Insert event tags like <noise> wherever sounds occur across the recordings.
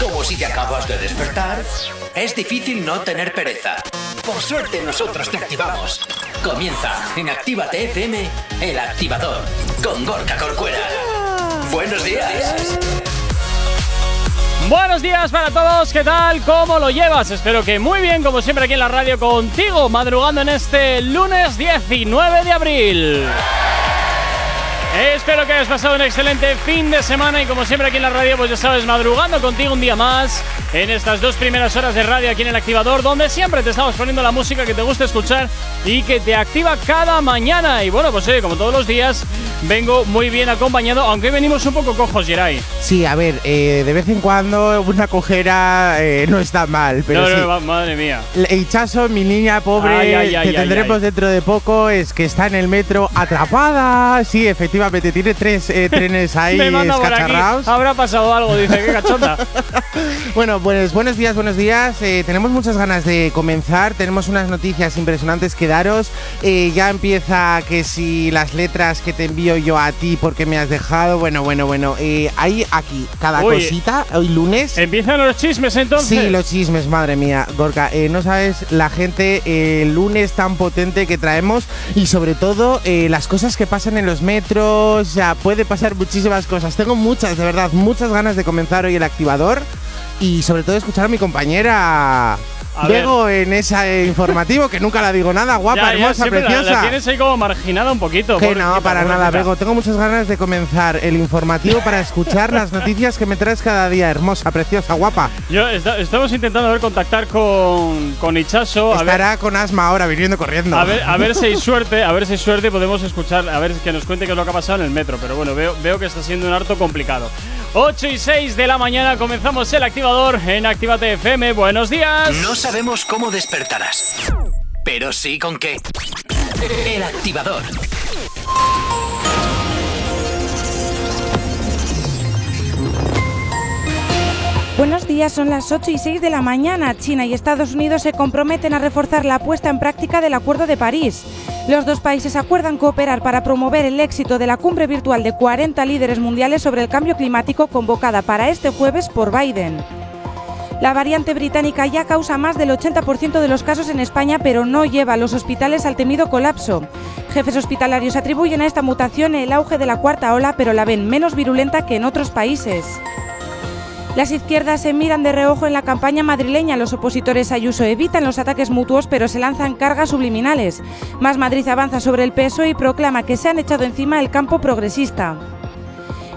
Como si te acabas de despertar, es difícil no tener pereza. Por suerte nosotros te activamos. Comienza en Actívate FM, el activador, con Gorka Corcuera. Buenos días. Buenos días para todos, ¿qué tal? ¿Cómo lo llevas? Espero que muy bien, como siempre aquí en la radio contigo, madrugando en este lunes 19 de abril. Espero que hayas pasado un excelente fin de semana y como siempre aquí en la radio, pues ya sabes, madrugando contigo un día más en estas dos primeras horas de radio aquí en el activador, donde siempre te estamos poniendo la música que te gusta escuchar y que te activa cada mañana. Y bueno, pues sí, como todos los días, vengo muy bien acompañado, aunque venimos un poco cojos, Geray. Sí, a ver, eh, de vez en cuando una cojera eh, no está mal, pero no, no, madre mía. El Chaso, mi niña pobre, que tendremos dentro de poco, es que está en el metro atrapada. Sí, efectivamente, tiene tres eh, <laughs> trenes ahí escacharrados. Habrá pasado algo, dice, qué cachonda. <laughs> bueno, pues buenos días, buenos días. tenemos muchas ganas de comenzar, tenemos unas noticias impresionantes que daros. ya empieza que si las letras que te envío yo a ti porque me has dejado, bueno, bueno, bueno, hay aquí cada cosita, hoy lunes. Empiezan los chismes entonces. Sí, los chismes, madre mía, Gorka. Eh, no sabes la gente eh, el lunes tan potente que traemos y sobre todo eh, las cosas que pasan en los metros. Ya puede pasar muchísimas cosas. Tengo muchas, de verdad, muchas ganas de comenzar hoy el activador y sobre todo escuchar a mi compañera. Diego en ese informativo, que nunca la digo nada, guapa, hermosa, preciosa. La, tienes ahí como marginada un poquito. Que no, para nada, Bego. Tengo muchas ganas de comenzar el informativo para escuchar las noticias que me traes cada día, hermosa, preciosa, guapa. Yo estamos intentando ver contactar con, con Ichazo. Estará con asma ahora viniendo corriendo. A ver, a ver si hay suerte, a ver si hay suerte podemos escuchar, a ver que nos cuente qué es lo que ha pasado en el metro. Pero bueno, veo, veo que está siendo un harto complicado. 8 y 6 de la mañana comenzamos el activador en Actívate FM. Buenos días. No sabemos cómo despertarás, pero sí con qué. El activador. Buenos días, son las 8 y 6 de la mañana. China y Estados Unidos se comprometen a reforzar la puesta en práctica del Acuerdo de París. Los dos países acuerdan cooperar para promover el éxito de la cumbre virtual de 40 líderes mundiales sobre el cambio climático convocada para este jueves por Biden. La variante británica ya causa más del 80% de los casos en España, pero no lleva a los hospitales al temido colapso. Jefes hospitalarios atribuyen a esta mutación el auge de la cuarta ola, pero la ven menos virulenta que en otros países. Las izquierdas se miran de reojo en la campaña madrileña. Los opositores Ayuso evitan los ataques mutuos, pero se lanzan cargas subliminales. Más Madrid avanza sobre el peso y proclama que se han echado encima el campo progresista.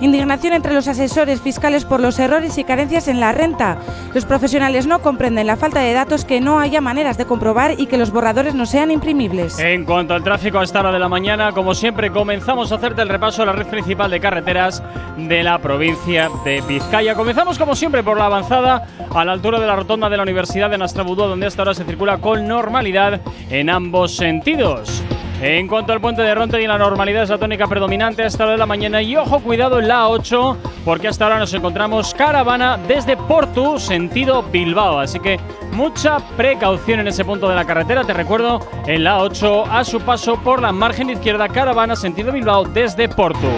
Indignación entre los asesores fiscales por los errores y carencias en la renta. Los profesionales no comprenden la falta de datos, que no haya maneras de comprobar y que los borradores no sean imprimibles. En cuanto al tráfico a esta hora de la mañana, como siempre, comenzamos a hacerte el repaso a la red principal de carreteras de la provincia de Vizcaya. Comenzamos, como siempre, por la avanzada a la altura de la rotonda de la Universidad de Nastrabudú, donde hasta ahora se circula con normalidad en ambos sentidos. En cuanto al puente de Ronte y la normalidad es la tónica predominante hasta la de la mañana. Y ojo, cuidado en la 8, porque hasta ahora nos encontramos caravana desde Porto, sentido Bilbao. Así que mucha precaución en ese punto de la carretera. Te recuerdo, en la 8, a su paso por la margen izquierda, caravana sentido Bilbao desde Porto.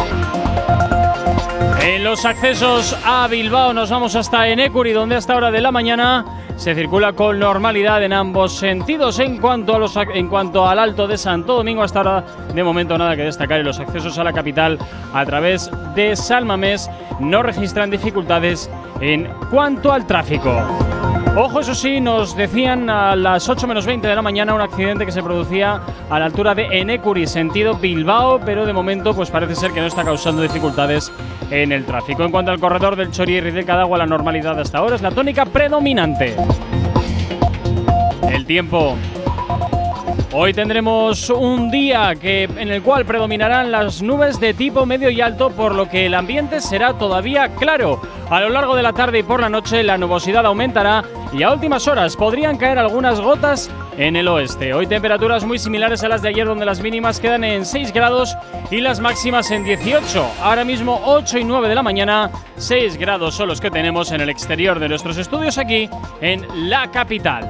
En los accesos a Bilbao nos vamos hasta Enecuri, donde hasta hora de la mañana se circula con normalidad en ambos sentidos. En cuanto, a los, en cuanto al Alto de Santo Domingo, hasta ahora de momento nada que destacar en los accesos a la capital a través de Salmamés no registran dificultades en cuanto al tráfico. Ojo, eso sí, nos decían a las 8 menos 20 de la mañana un accidente que se producía a la altura de Enecuri, sentido Bilbao, pero de momento pues parece ser que no está causando dificultades en el tráfico. En cuanto al corredor del Chorier y del Cadagua, la normalidad hasta ahora es la tónica predominante. El tiempo. Hoy tendremos un día que, en el cual predominarán las nubes de tipo medio y alto, por lo que el ambiente será todavía claro. A lo largo de la tarde y por la noche la nubosidad aumentará y a últimas horas podrían caer algunas gotas en el oeste. Hoy temperaturas muy similares a las de ayer donde las mínimas quedan en 6 grados y las máximas en 18. Ahora mismo 8 y 9 de la mañana, 6 grados son los que tenemos en el exterior de nuestros estudios aquí en la capital.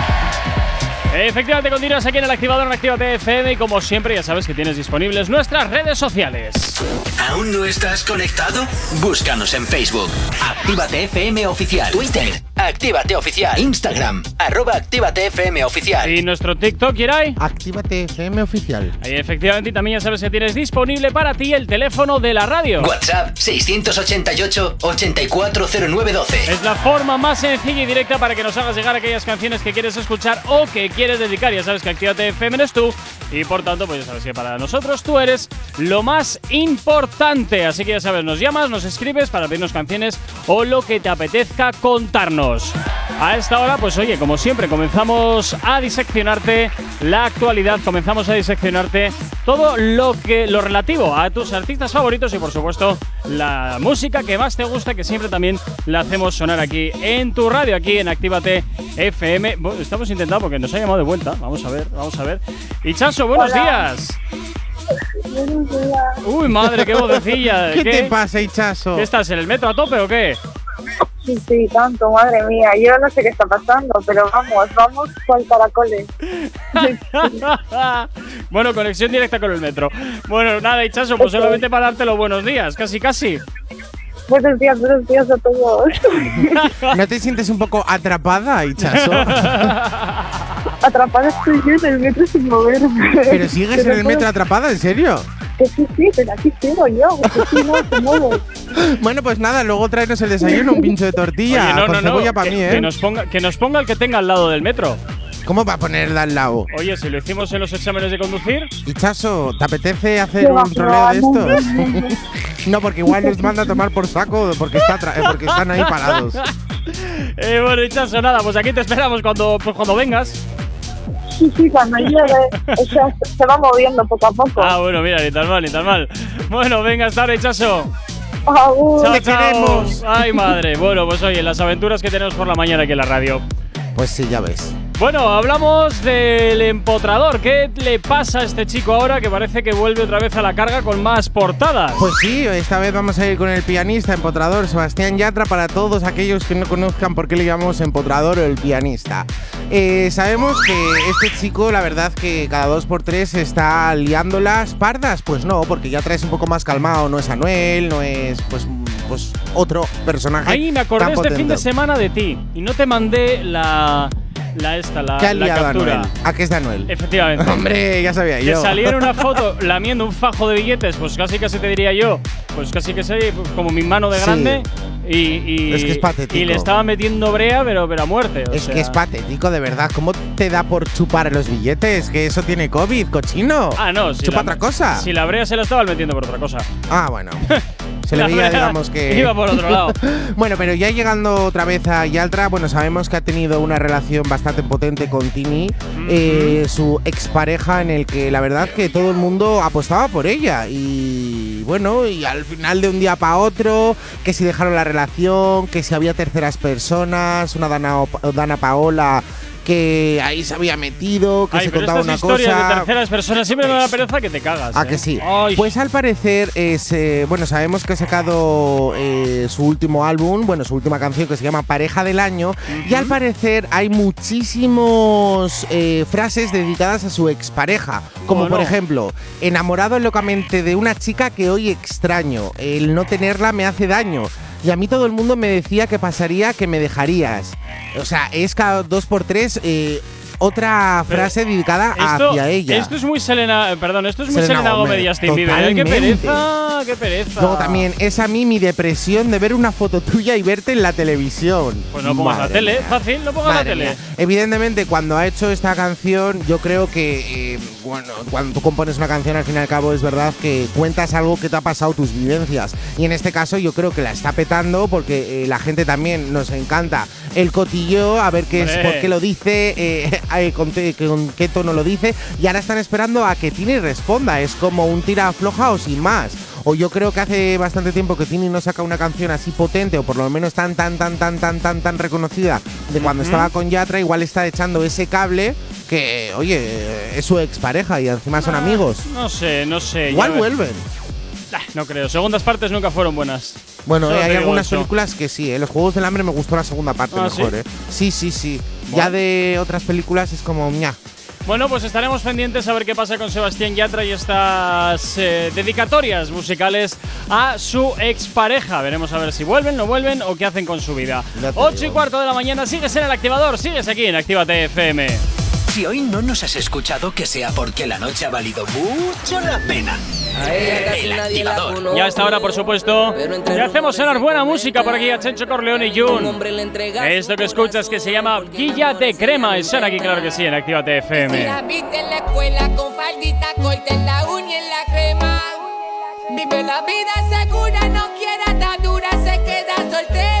Efectivamente, continúas aquí en el activador en Actívate FM y como siempre ya sabes que tienes disponibles nuestras redes sociales. ¿Aún no estás conectado? Búscanos en Facebook. Actívate FM Oficial. Twitter. Actívate Oficial. Instagram. Arroba Actívate FM Oficial. Y nuestro TikTok, Irai. Actívate FM oficial. Ahí efectivamente y también ya sabes que tienes disponible para ti el teléfono de la radio. WhatsApp 688-840912. Es la forma más sencilla y directa para que nos hagas llegar aquellas canciones que quieres escuchar o que quieres dedicar. Ya sabes que Actívate FM eres tú y por tanto, pues ya sabes que para nosotros tú eres lo más importante. Así que ya sabes, nos llamas, nos escribes para pedirnos canciones o lo que te apetezca contarnos. A esta hora, pues oye, como siempre, comenzamos a diseccionarte la actualidad, comenzamos a diseccionarte todo lo que lo relativo a tus artistas favoritos y por supuesto la música que más te gusta, que siempre también la hacemos sonar aquí en tu radio, aquí en Actívate FM. Estamos intentando porque nos ha de vuelta. Vamos a ver, vamos a ver. Y Chaso, buenos días. Uy, madre, qué vocecilla. <laughs> ¿Qué, te pasa, Hichazo? ¿Qué estás en el metro a tope o qué? Sí, sí, tanto, madre mía. Yo no sé qué está pasando, pero vamos, vamos con caracoles. <laughs> bueno, conexión directa con el metro. Bueno, nada, Hichazo, pues solamente para darte los buenos días, casi, casi. Buenos días, buenos días a todos. <laughs> ¿No te sientes un poco atrapada, Hichazo? Atrapada estoy yo en el metro sin moverme. ¿Pero sigues en el metro atrapada, en serio? Que sí, sí, pero aquí sigo yo. Que sí, no. Bueno, pues nada, luego tráenos el desayuno, un pincho de tortilla. Oye, no, con no, no. cebolla para que, mí, que ¿eh? nos ponga, que nos ponga el que tenga al lado del metro. ¿Cómo va a ponerla al lado? Oye, si lo hicimos en los exámenes de conducir. Hichazo, ¿te apetece hacer un troleo de estos? <laughs> no, porque igual nos manda a tomar por saco porque, está tra- eh, porque están ahí parados. <laughs> Eh, bueno, Hichazo, nada, pues aquí te esperamos cuando, pues cuando vengas. Sí, sí, cuando llegue, o sea, se- va moviendo poco a poco. Ah, bueno, mira, ni tan mal, ni tan mal. Bueno, venga, hasta ahora, Hichazo. Agur. Chao, Te chao. queremos. Ay, madre. Bueno, pues oye, las aventuras que tenemos por la mañana aquí en la radio. Pues sí, ya ves. Bueno, hablamos del empotrador. ¿Qué le pasa a este chico ahora que parece que vuelve otra vez a la carga con más portadas? Pues sí, esta vez vamos a ir con el pianista empotrador Sebastián Yatra para todos aquellos que no conozcan por qué le llamamos empotrador o el pianista. Eh, sabemos que este chico, la verdad, que cada dos por tres está liando las pardas. Pues no, porque Yatra es un poco más calmado, no es Anuel, no es pues, pues otro personaje. Ahí me acordé este fin de semana de ti y no te mandé la. La esta, la, ¿Qué ha la captura. ¿A qué es de Anuel? Efectivamente. Hombre, ya sabía Que yo. saliera una foto <laughs> lamiendo un fajo de billetes, pues casi casi te diría yo, pues casi que soy como mi mano de Sí. grande y, y- Es que es patético. y le estaba metiendo brea, pero, pero a muerte. o Es sea. que es patético, de verdad. ¿Cómo te da por chupar los billetes? Que eso tiene COVID, cochino. Ah, no, si Chupa la- otra cosa. Si la brea se la estaba metiendo por otra cosa. Ah, bueno. <laughs> Se le veía, digamos que. Iba por otro lado. <laughs> bueno, pero ya llegando otra vez a Yaltra, bueno, sabemos que ha tenido una relación bastante potente con Tini, eh, su expareja, en el que la verdad que todo el mundo apostaba por ella. Y bueno, y al final de un día para otro, que si dejaron la relación, que si había terceras personas, una Dana, Dana Paola que ahí se había metido, que Ay, se pero contaba estas una historias cosa. de terceras personas siempre me da pereza que te cagas. ¿A ¿eh? que sí? Ay, Pues al parecer es. eh, bueno, sabemos que ha sacado eh, su último álbum, bueno, su última canción que se llama Pareja del Año. Y al parecer hay muchísimos eh, frases dedicadas a su expareja. Como Bueno. por ejemplo, enamorado locamente de una chica que hoy extraño. El no tenerla me hace daño. Y a mí todo el mundo me decía que pasaría que me dejarías. O sea, es cada dos por tres eh, otra Pero frase dedicada esto, hacia ella. Esto es muy Selena, perdón, esto es muy Selena Selena, Gómez y Justin Bieber. ¿eh? Qué pereza, qué pereza. Luego también es a mí mi depresión de ver una foto tuya y verte en la televisión. Pues no pongas la tele, mía. fácil, no pongas Madre la tele. mía. Evidentemente, cuando ha hecho esta canción, yo creo que, eh, bueno, cuando tú compones una canción, al fin y al cabo, es verdad que cuentas algo que te ha pasado, tus vivencias. Y en este caso, yo creo que la está petando porque eh, la gente también nos encanta el cotillo, a ver qué es, por qué lo dice, eh, <laughs> con qué tono lo dice. Y ahora están esperando a que Tini responda. Es como un tira floja o sin más. O yo creo que hace bastante tiempo que Tini no saca una canción así potente, o por lo menos tan, tan, tan, tan, tan, tan, tan reconocida de cuando estaba con Yatra, igual está echando ese cable que, oye, es su expareja y encima son amigos. No sé, no sé. Igual vuelven. Ah, No creo, segundas partes nunca fueron buenas. Bueno, eh, hay algunas eso. películas que sí, ¿eh? Los Juegos del Hambre me gustó la segunda parte Ah, mejor, ¿sí? ¿eh? Sí, sí, sí. Ya de otras películas es como, ña. Bueno, pues estaremos pendientes a ver qué pasa con Sebastián Yatra y estas eh, dedicatorias musicales a su expareja. Veremos a ver si vuelven, no vuelven o qué hacen con su vida. Ya te 8 y cuarto de la mañana, sigues en el activador, sigues aquí en Actívate FM. Si hoy no nos has escuchado, que sea porque la noche ha valido mucho la pena. El activador. Ya a esta hora, por supuesto, ya hacemos sonar buena música por aquí a. Chencho Corleone y Un Jun. le Esto que escuchas que se llama Guilla de Crema. Es aquí, claro que sí, en Actívate Si FM. la viste en la escuela con faldita corta en la uña en la crema. Vive la vida segura, no quiere atadura, se queda soltera.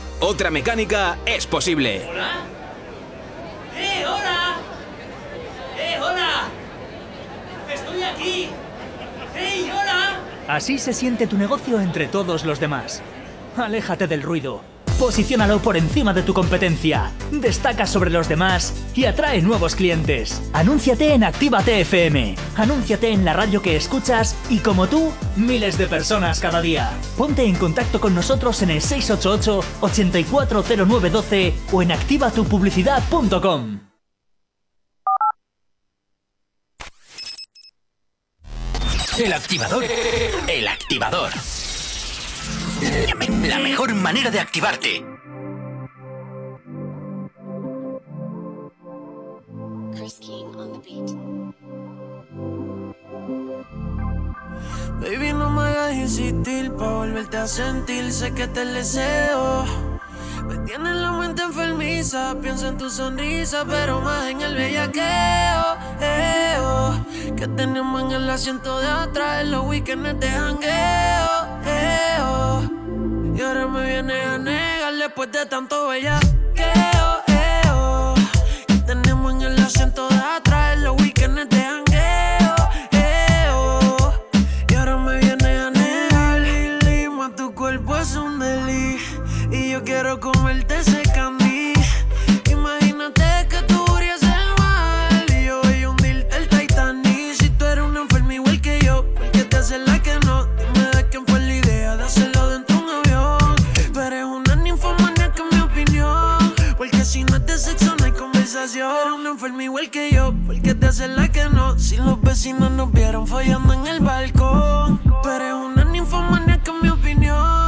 Otra mecánica es posible. ¡Eh, hola! ¡Eh, hola! ¡Estoy aquí! ¡Hey, hola! Así se siente tu negocio entre todos los demás. Aléjate del ruido. Posiciónalo por encima de tu competencia. Destaca sobre los demás y atrae nuevos clientes. Anúnciate en Actívate FM. Anúnciate en la radio que escuchas y como tú, miles de personas cada día. Ponte en contacto con nosotros en el 688 840912 o en activatupublicidad.com. El activador. El activador. La mejor manera de activarte. Baby, no me hagas insistir pa' volverte a sentir. Sé que te deseo. Me tienes la mente enfermiza. Pienso en tu sonrisa, pero más en el bellaqueo. eh, oh, que tenemos en el asiento de atrás en los weekends de jangueo. Eh. Y ahora me vienes a negar después de tanto bellaqueo. eh, oh, que tenemos en el asiento de atrás en los weekends de jangueo. eh, oh. Y ahora me vienes a negar, más tu cuerpo es un deli Y yo quiero comerte ese Eres una enferma igual que yo ¿Por qué te haces la que no? Si los vecinos nos vieron follando en el balcón Pero es una ninfomania que mi opinión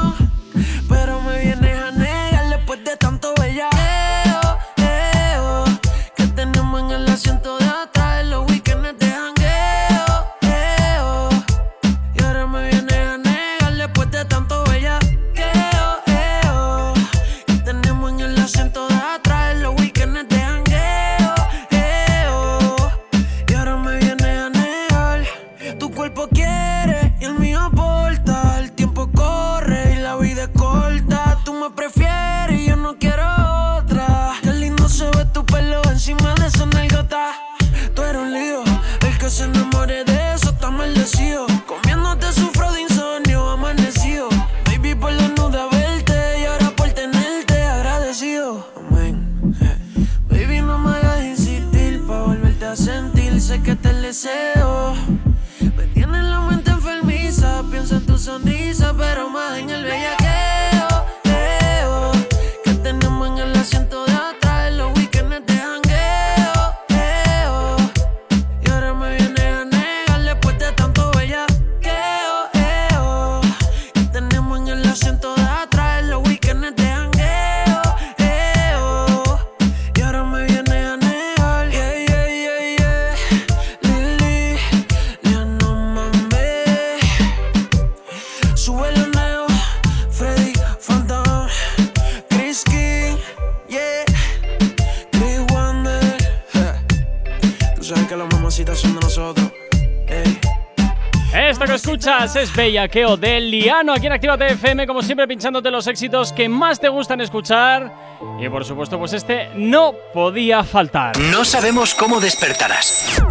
es Bellaqueo de Liano aquí en Actívate FM, como siempre pinchándote los éxitos que más te gustan escuchar. Y por supuesto, pues este no podía faltar. No sabemos cómo despertarás,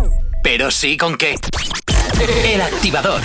pero sí con qué. El activador.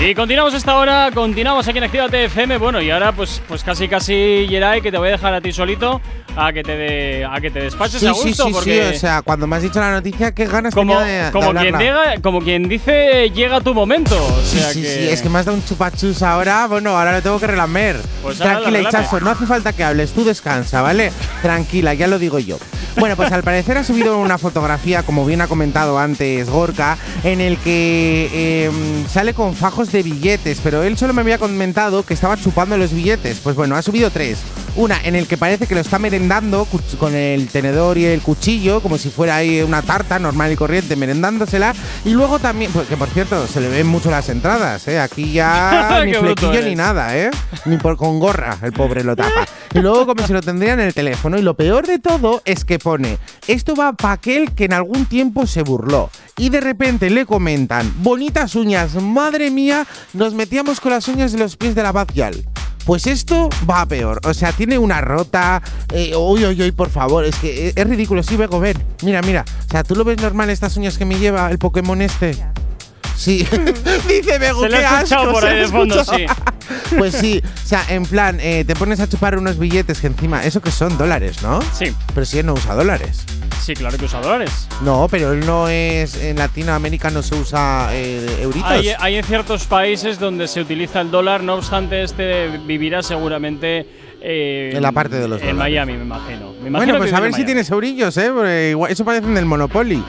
Y continuamos esta hora, continuamos aquí en Actívate FM. Bueno, y ahora pues pues casi casi Yeray, que te voy a dejar a ti solito a que te de- a que te despaches Sí, a sí, gusto sí, porque sí, o sea, cuando me has dicho la noticia, qué ganas como, tenía de, de como quien llega, como quien dice llega tu momento, o Sí, sea sí, que sí, es que me has dado un chupachus ahora, bueno, ahora lo tengo que relamer. Pues Tranquila, relame. Ichazo, no hace falta que hables, tú descansa, ¿vale? Tranquila, ya lo digo yo. Bueno, pues al parecer ha subido una fotografía, como bien ha comentado antes Gorka, en el que eh, sale con fajos de billetes, pero él solo me había comentado que estaba chupando los billetes. Pues bueno, ha subido tres. Una en el que parece que lo está merendando con el tenedor y el cuchillo, como si fuera ahí una tarta normal y corriente, merendándosela. Y luego también, pues, que por cierto, se le ven mucho las entradas, ¿eh? Aquí ya <laughs> ni flequillo ni nada, ¿eh? Ni por con gorra, el pobre lo tapa. Y luego como si lo tendría en el teléfono. Y lo peor de todo es que pone, esto va para aquel que en algún tiempo se burló. Y de repente le comentan, bonitas uñas, madre mía, nos metíamos con las uñas de los pies de la Bazial. Pues esto va a peor. O sea, tiene una rota. Eh, uy, uy, uy, por favor. Es que es ridículo. Sí, Bego, ven. Mira, mira. O sea, ¿tú lo ves normal estas uñas que me lleva el Pokémon este? Sí. <laughs> Dice Bego, Se lo qué escuchado asco, por se ahí lo he de fondo, escuchado. <laughs> Pues sí, o sea, en plan, eh, te pones a chupar unos billetes que encima, eso que son dólares, ¿no? Sí. Pero si él no usa dólares. Sí, claro que usa dólares. No, pero él no es, en Latinoamérica no se usa eh, euritos. Hay, hay en ciertos países donde se utiliza el dólar, no obstante, este vivirá seguramente eh, En la parte de los En dólares. Miami, me imagino. Me imagino bueno, que pues a ver si Miami. tienes eurillos, ¿eh? Porque igual- eso parecen del Monopoly.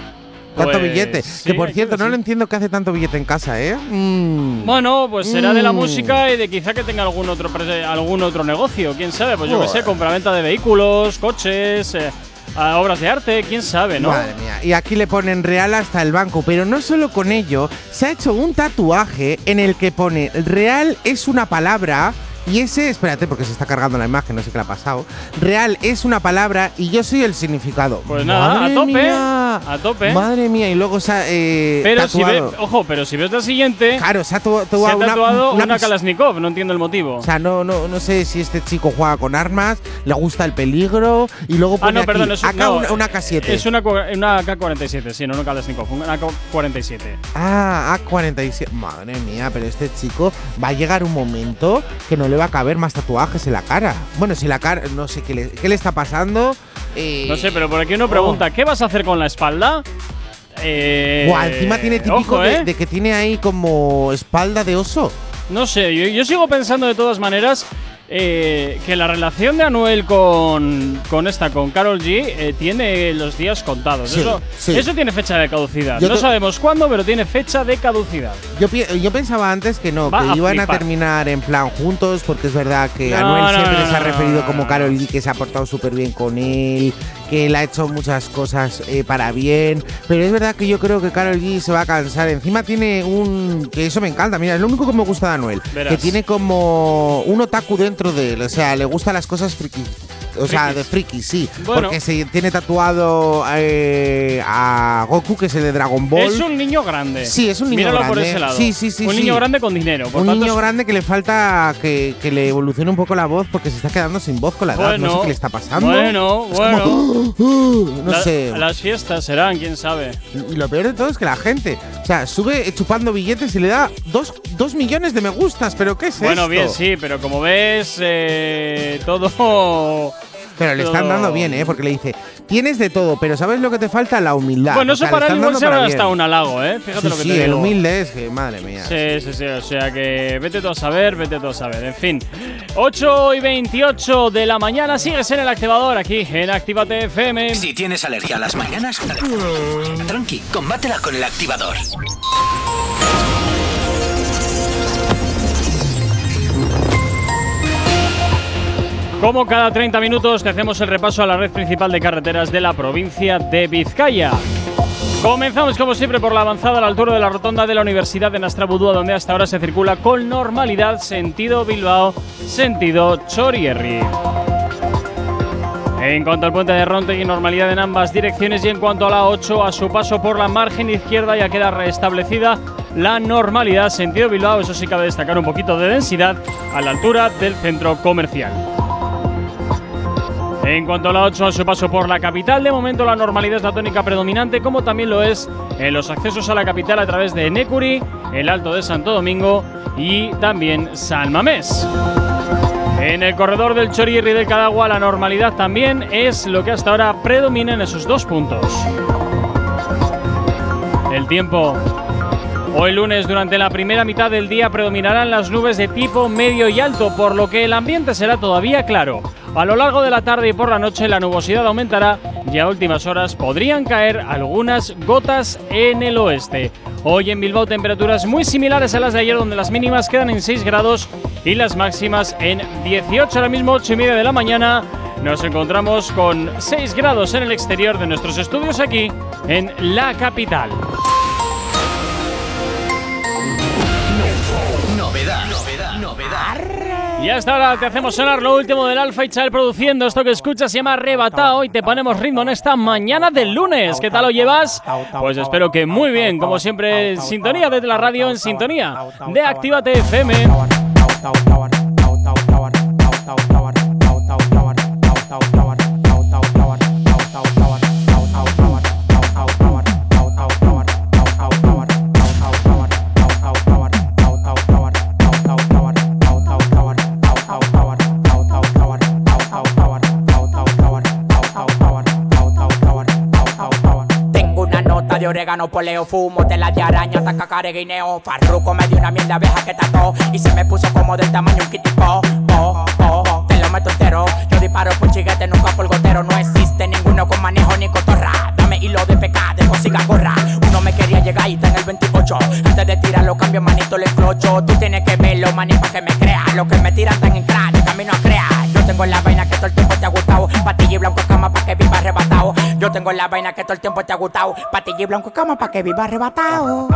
Tanto Pues billete. sí, que por cierto, que no lo entiendo que hace tanto billete en casa, ¿eh? Mm. Bueno, pues será de la Mm. música y de quizá que tenga algún otro algún otro negocio, quién sabe, pues yo que sé, compraventa de vehículos, coches, eh, a obras de arte, quién sabe, ¿no? Madre mía. Y aquí le ponen real hasta el banco. Pero no solo con ello, se ha hecho un tatuaje en el que pone real es una palabra. Y ese, espérate, porque se está cargando la imagen, no sé qué le ha pasado. Real es una palabra y yo soy el significado. Pues nada, Madre a tope, mía. a tope. Madre mía, y luego se ha eh, Pero si ojo, pero si ves la siguiente, Claro, se ha tu- se ha tatuado una- una Kalashnikov, no entiendo el motivo. O sea, no, no, no sé si este chico juega con armas, le gusta el peligro y luego ah, pone no, aquí, perdón, es acá no, una, una K7. Es una, una K-47, sí, no una Kalashnikov, una K-47. Ah, A47. Madre mía, pero este chico va a llegar un momento que no le va a caber más tatuajes en la cara. Bueno, si la cara, no sé qué le, qué le está pasando. Eh, No sé, pero por aquí uno pregunta, ¿qué vas a hacer con la espalda? Eh, buah, encima tiene típico ojo, de, ¿eh? de que tiene ahí como espalda de oso. No sé, yo, yo sigo pensando de todas maneras eh, que la relación de Anuel con, con esta, con Carol G, eh, tiene los días contados. Sí, eso, sí. eso tiene fecha de caducidad. Yo no sabemos cuándo, pero tiene fecha de caducidad. Yo, yo pensaba antes que no, Va que a iban a flipar. terminar en plan juntos, porque es verdad que No, Anuel no, siempre se ha referido como. Carol G, que se ha portado súper bien con él, que él ha hecho muchas cosas eh, para bien, pero es verdad que yo creo que Carol G se va a cansar. Encima tiene un. que eso me encanta, mira, es lo único que me gusta de Anuel, Verás. que tiene como un otaku dentro de él, o sea, le gustan las cosas friki. O sea, de friki, sí. Bueno. Porque se tiene tatuado eh, a Goku, que es el de Dragon Ball. Es un niño grande. Sí, es un niño Míralo grande. por ese lado. Sí, sí, sí, Un sí. niño grande con dinero. Por un tanto, niño grande que le falta que, que le evolucione un poco la voz porque se está quedando sin voz con la edad. no sé Bueno, qué le está pasando. bueno, Es bueno. como, <gasps> "Uh, no La- sé. Las fiestas serán, quién sabe. Y lo peor de todo es que la gente, o sea, sube chupando billetes y le da dos, dos millones de me gustas. ¿Pero qué es Bueno, esto? bien, sí, pero como ves, eh, todo. Pero le están dando bien, ¿eh? Porque le dice, tienes de todo, pero ¿sabes lo que te falta? La humildad. Bueno, O eso sea, le para él igual dando se para habrá bien. hasta un halago, ¿eh? Fíjate Sí, lo que sí, te el digo. humilde es que, madre mía. Sí, sí, sí, o sea que vete todo a saber, vete todo a saber. En fin, 8 y 28 de la mañana sigues en el activador aquí en Actívate FM. Si tienes alergia a las mañanas, tranqui, combátela con el activador. Como cada 30 minutos te hacemos el repaso a la red principal de carreteras de la provincia de Vizcaya. Comenzamos como siempre por la avanzada a la altura de la rotonda de la Universidad de Nastrabudúa, donde hasta ahora se circula con normalidad sentido Bilbao, sentido Chorierri. En cuanto al puente de Ronte y normalidad en ambas direcciones y en cuanto a la 8 a su paso por la margen izquierda ya queda restablecida la normalidad sentido Bilbao, eso sí cabe destacar un poquito de densidad a la altura del centro comercial. En cuanto a la 8, a su paso por la capital, de momento la normalidad es la tónica predominante, como también lo es en los accesos a la capital a través de Necuri, el Alto de Santo Domingo y también San Mamés. En el corredor del Chorirri del Cadagua, la normalidad también es lo que hasta ahora predomina en esos dos puntos. El tiempo. Hoy lunes, durante la primera mitad del día, predominarán las nubes de tipo medio y alto, por lo que el ambiente será todavía claro. A lo largo de la tarde y por la noche la nubosidad aumentará y a últimas horas podrían caer algunas gotas en el oeste. Hoy en Bilbao temperaturas muy similares a las de ayer donde las mínimas quedan en 6 grados y las máximas en 18. Ahora mismo 8 y media de la mañana nos encontramos con 6 grados en el exterior de nuestros estudios aquí en la capital. Y hasta ahora te hacemos sonar lo último del Alfa y Child produciendo esto que escuchas, se llama Arrebatado y te ponemos ritmo en esta mañana del lunes. ¿Qué tal lo llevas? Pues espero que muy bien, como siempre, en sintonía desde la radio, en sintonía de Actívate FM. Orégano, poleo, fumo, tela de araña, taca, careguineo. Farruco me dio una mierda abeja que tató y se me puso como del tamaño un kitipo. Oh, oh, oh, te lo meto entero. Yo disparo por chiguete, nunca por gotero. No existe ninguno con manejo ni cotorra. Dame hilo de pecado, de consiga gorra. Uno me quería llegar y está en el 28. Antes de tirarlo, cambio manito, le clocho. Tú tienes que verlo, maní, pa' que me crea. Lo que me tiran tan en de camino a crear. Yo tengo la vaina que todo el tiempo te ha gustado. Patilla y blanco Yo tengo la vaina que todo el tiempo te ha gustado. Patilla y blanco cama pa' que viva arrebatado.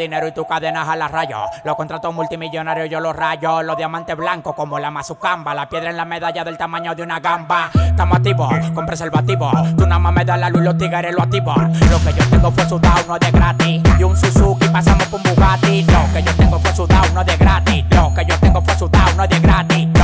Dinero y tu cadena jala rayo. Los contratos multimillonarios yo los rayo. Los diamantes blancos como la mazucamba. La piedra en la medalla del tamaño de una gamba. Estamos activos con preservativo. Tú nada más me das la luz los tigres lo activo. Lo que yo tengo fue sudado, no de gratis. Y un Suzuki pasamos por un Bugatti. Lo que yo tengo fue sudado, no de gratis. Lo que yo tengo fue sudado, no es de gratis.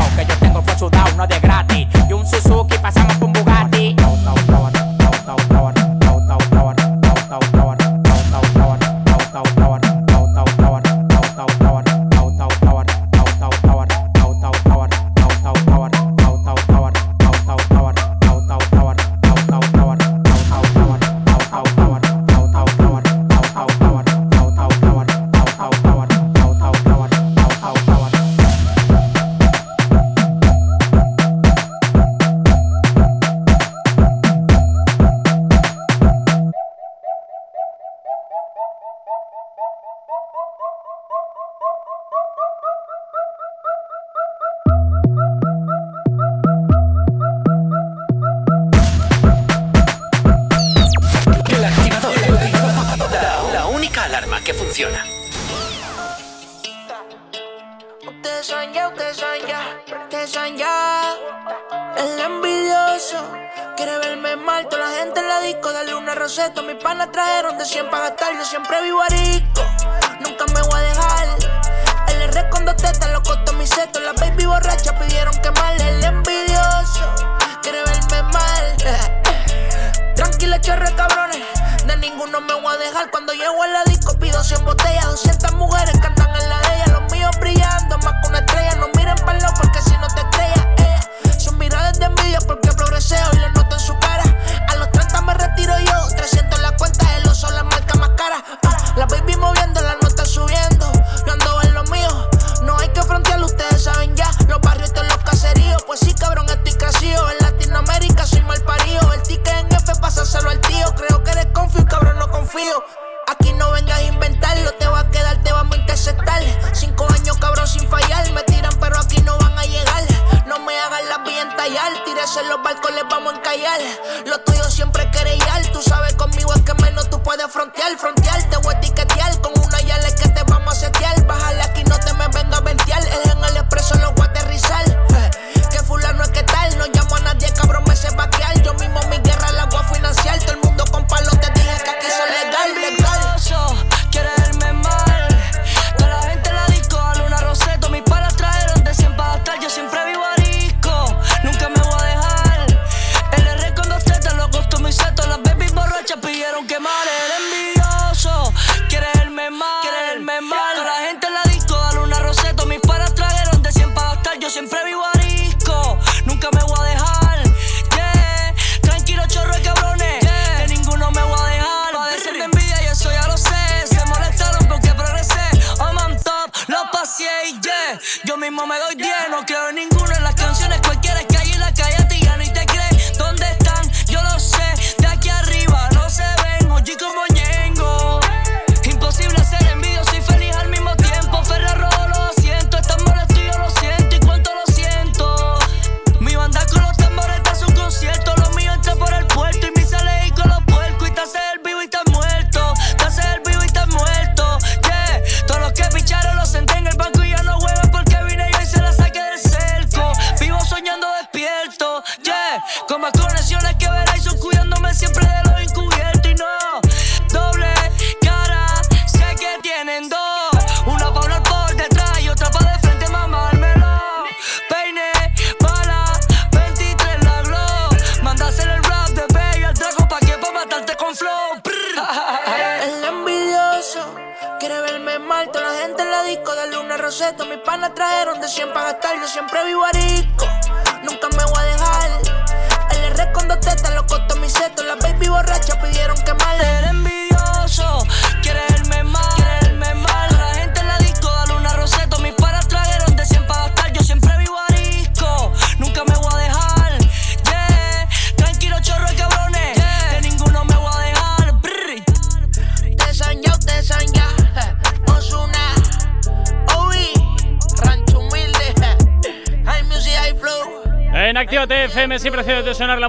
Quemarle. El envidioso quiere verme mal. <laughs> Tranquila, chorre cabrones. De ninguno me voy a dejar. Cuando llego a la disco pido 100 botellas.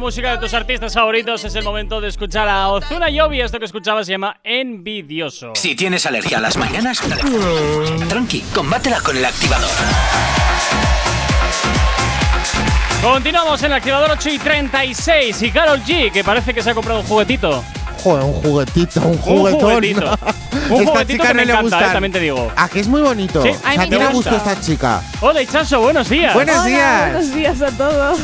Música de tus artistas favoritos. Es el momento de escuchar a Ozuna y Obi. Esto que escuchabas se llama Envidioso. Si tienes alergia a las mañanas, tranqui, combátela con el activador. Continuamos en el activador 8 y 36. Y Carol G, que parece que se ha comprado un juguetito. Joder, un juguetito, un juguetón. juguetito. <laughs> Un esta juguetito chica que no me le encanta, gusta. eh, también te digo. ¿A que es muy bonito? Sí, o sea, a mí me tiene gusta. gusto esta chica. Hola, Ichazo, buenos días. Buenos días. Buenos días a todos.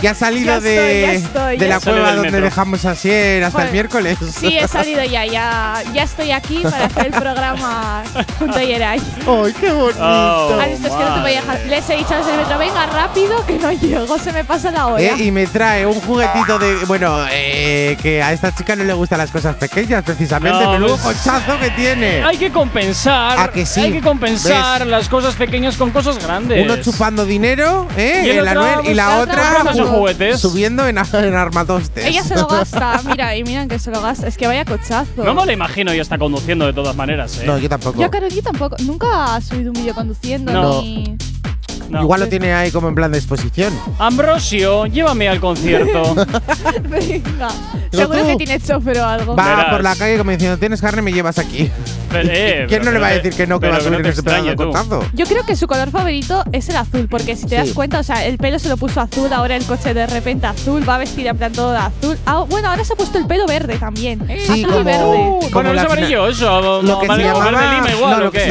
Ya has salido Ya de, estoy, ya estoy, de ya la estoy. cueva del donde metro. dejamos a Sier hasta el Joder. miércoles. Sí, he salido ya, ya, ya estoy aquí para hacer el programa <laughs> junto a Yeray. ¡Ay, qué bonito! Oh, Has visto, es que no te voy a dejar. Les he dicho desde el metro, venga rápido, que no llego, se me pasa la hora. Eh, y me trae un juguetito de. Bueno, eh, que a esta chica no le gustan las cosas pequeñas, precisamente. No, Menudo pues- cochazo que tiene. Hay que compensar. ¿A que sí? Hay que compensar ¿Ves? las cosas pequeñas con cosas grandes. Uno chupando dinero, ¿eh? Y el otro, y la otra juguetes. subiendo en, <laughs> en armatostes. Ella se lo gasta, <laughs> mira, y miran que se lo gasta. Es que vaya cochazo. No me lo imagino yo está conduciendo de todas maneras, ¿eh? No, yo tampoco. Yo Karol G tampoco. Nunca ha subido un vídeo conduciendo No. ni. Igual lo tiene ahí como en plan de exposición. Ambrosio, llévame al concierto. <laughs> Venga. Seguro tú- que tiene chofer o algo. Va Verás. por la calle como diciendo, tienes carne, me llevas aquí. Pero, eh, <laughs> ¿Quién pero no le va a decir que no, que va a subir no ese pedazo de cotazo? Yo creo que su color favorito es el azul, porque si te das Sí. cuenta, o sea, el pelo se lo puso azul, ahora el coche de repente azul, va vestida en plan todo de azul. Ah, bueno, ahora se ha puesto el pelo verde también. Sí, azul y como- verde. como Bueno, es la amarillo, eso. Lo que se llamaba, no, ¿o lo que se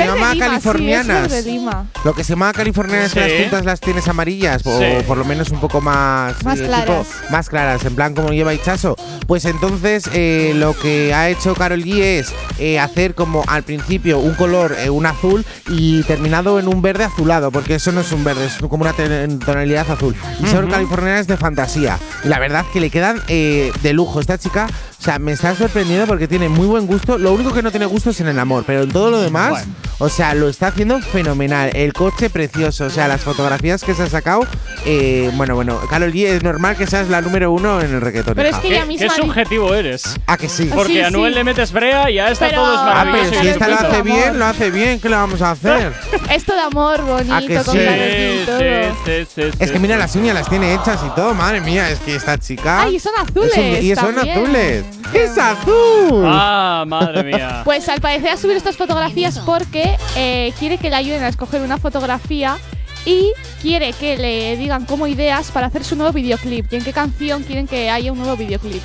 llamaba californianas. Las puntas las tienes amarillas, o por lo menos un poco más. Más eh, claras. más claras, en plan como lleva Ichazo. Pues entonces eh, lo que ha hecho Carol G es eh, hacer como al principio un color, eh, un azul, y terminado en un verde azulado, porque eso no es un verde, es como una tonalidad azul. Y son Ujú. californianas de fantasía. Y la verdad que le quedan eh, de lujo. Esta chica O sea, me está sorprendiendo porque tiene muy buen gusto. Lo único que no tiene gusto es en el amor, pero en todo lo demás, Bueno. o sea, lo está haciendo fenomenal. El coche precioso, o sea, las fotografías que se ha sacado. eh, bueno, bueno, Carol G es normal que seas la número uno en el reggaetón. Pero es que ¿Qué, ella qué misma. di- subjetivo eres? Ah, que sí. Porque Sí, a sí. le metes brea y a esta Pero- todo es Ah, maravilloso. pero y si esta lo hace bien, lo hace bien, ¿qué le vamos a hacer? <laughs> Esto de amor bonito, Ah, que con sí. Y todo. sí, sí, sí, Es que mira, las uñas las tiene hechas y todo, madre mía, es que esta chica. Ay, y son azules. Es un- y son también. azules. ¡Es azul! Ah, madre mía. <laughs> Pues al parecer ha subido estas fotografías porque eh, quiere que le ayuden a escoger una fotografía y quiere que le digan como ideas para hacer su nuevo videoclip. ¿Y en qué canción quieren que haya un nuevo videoclip?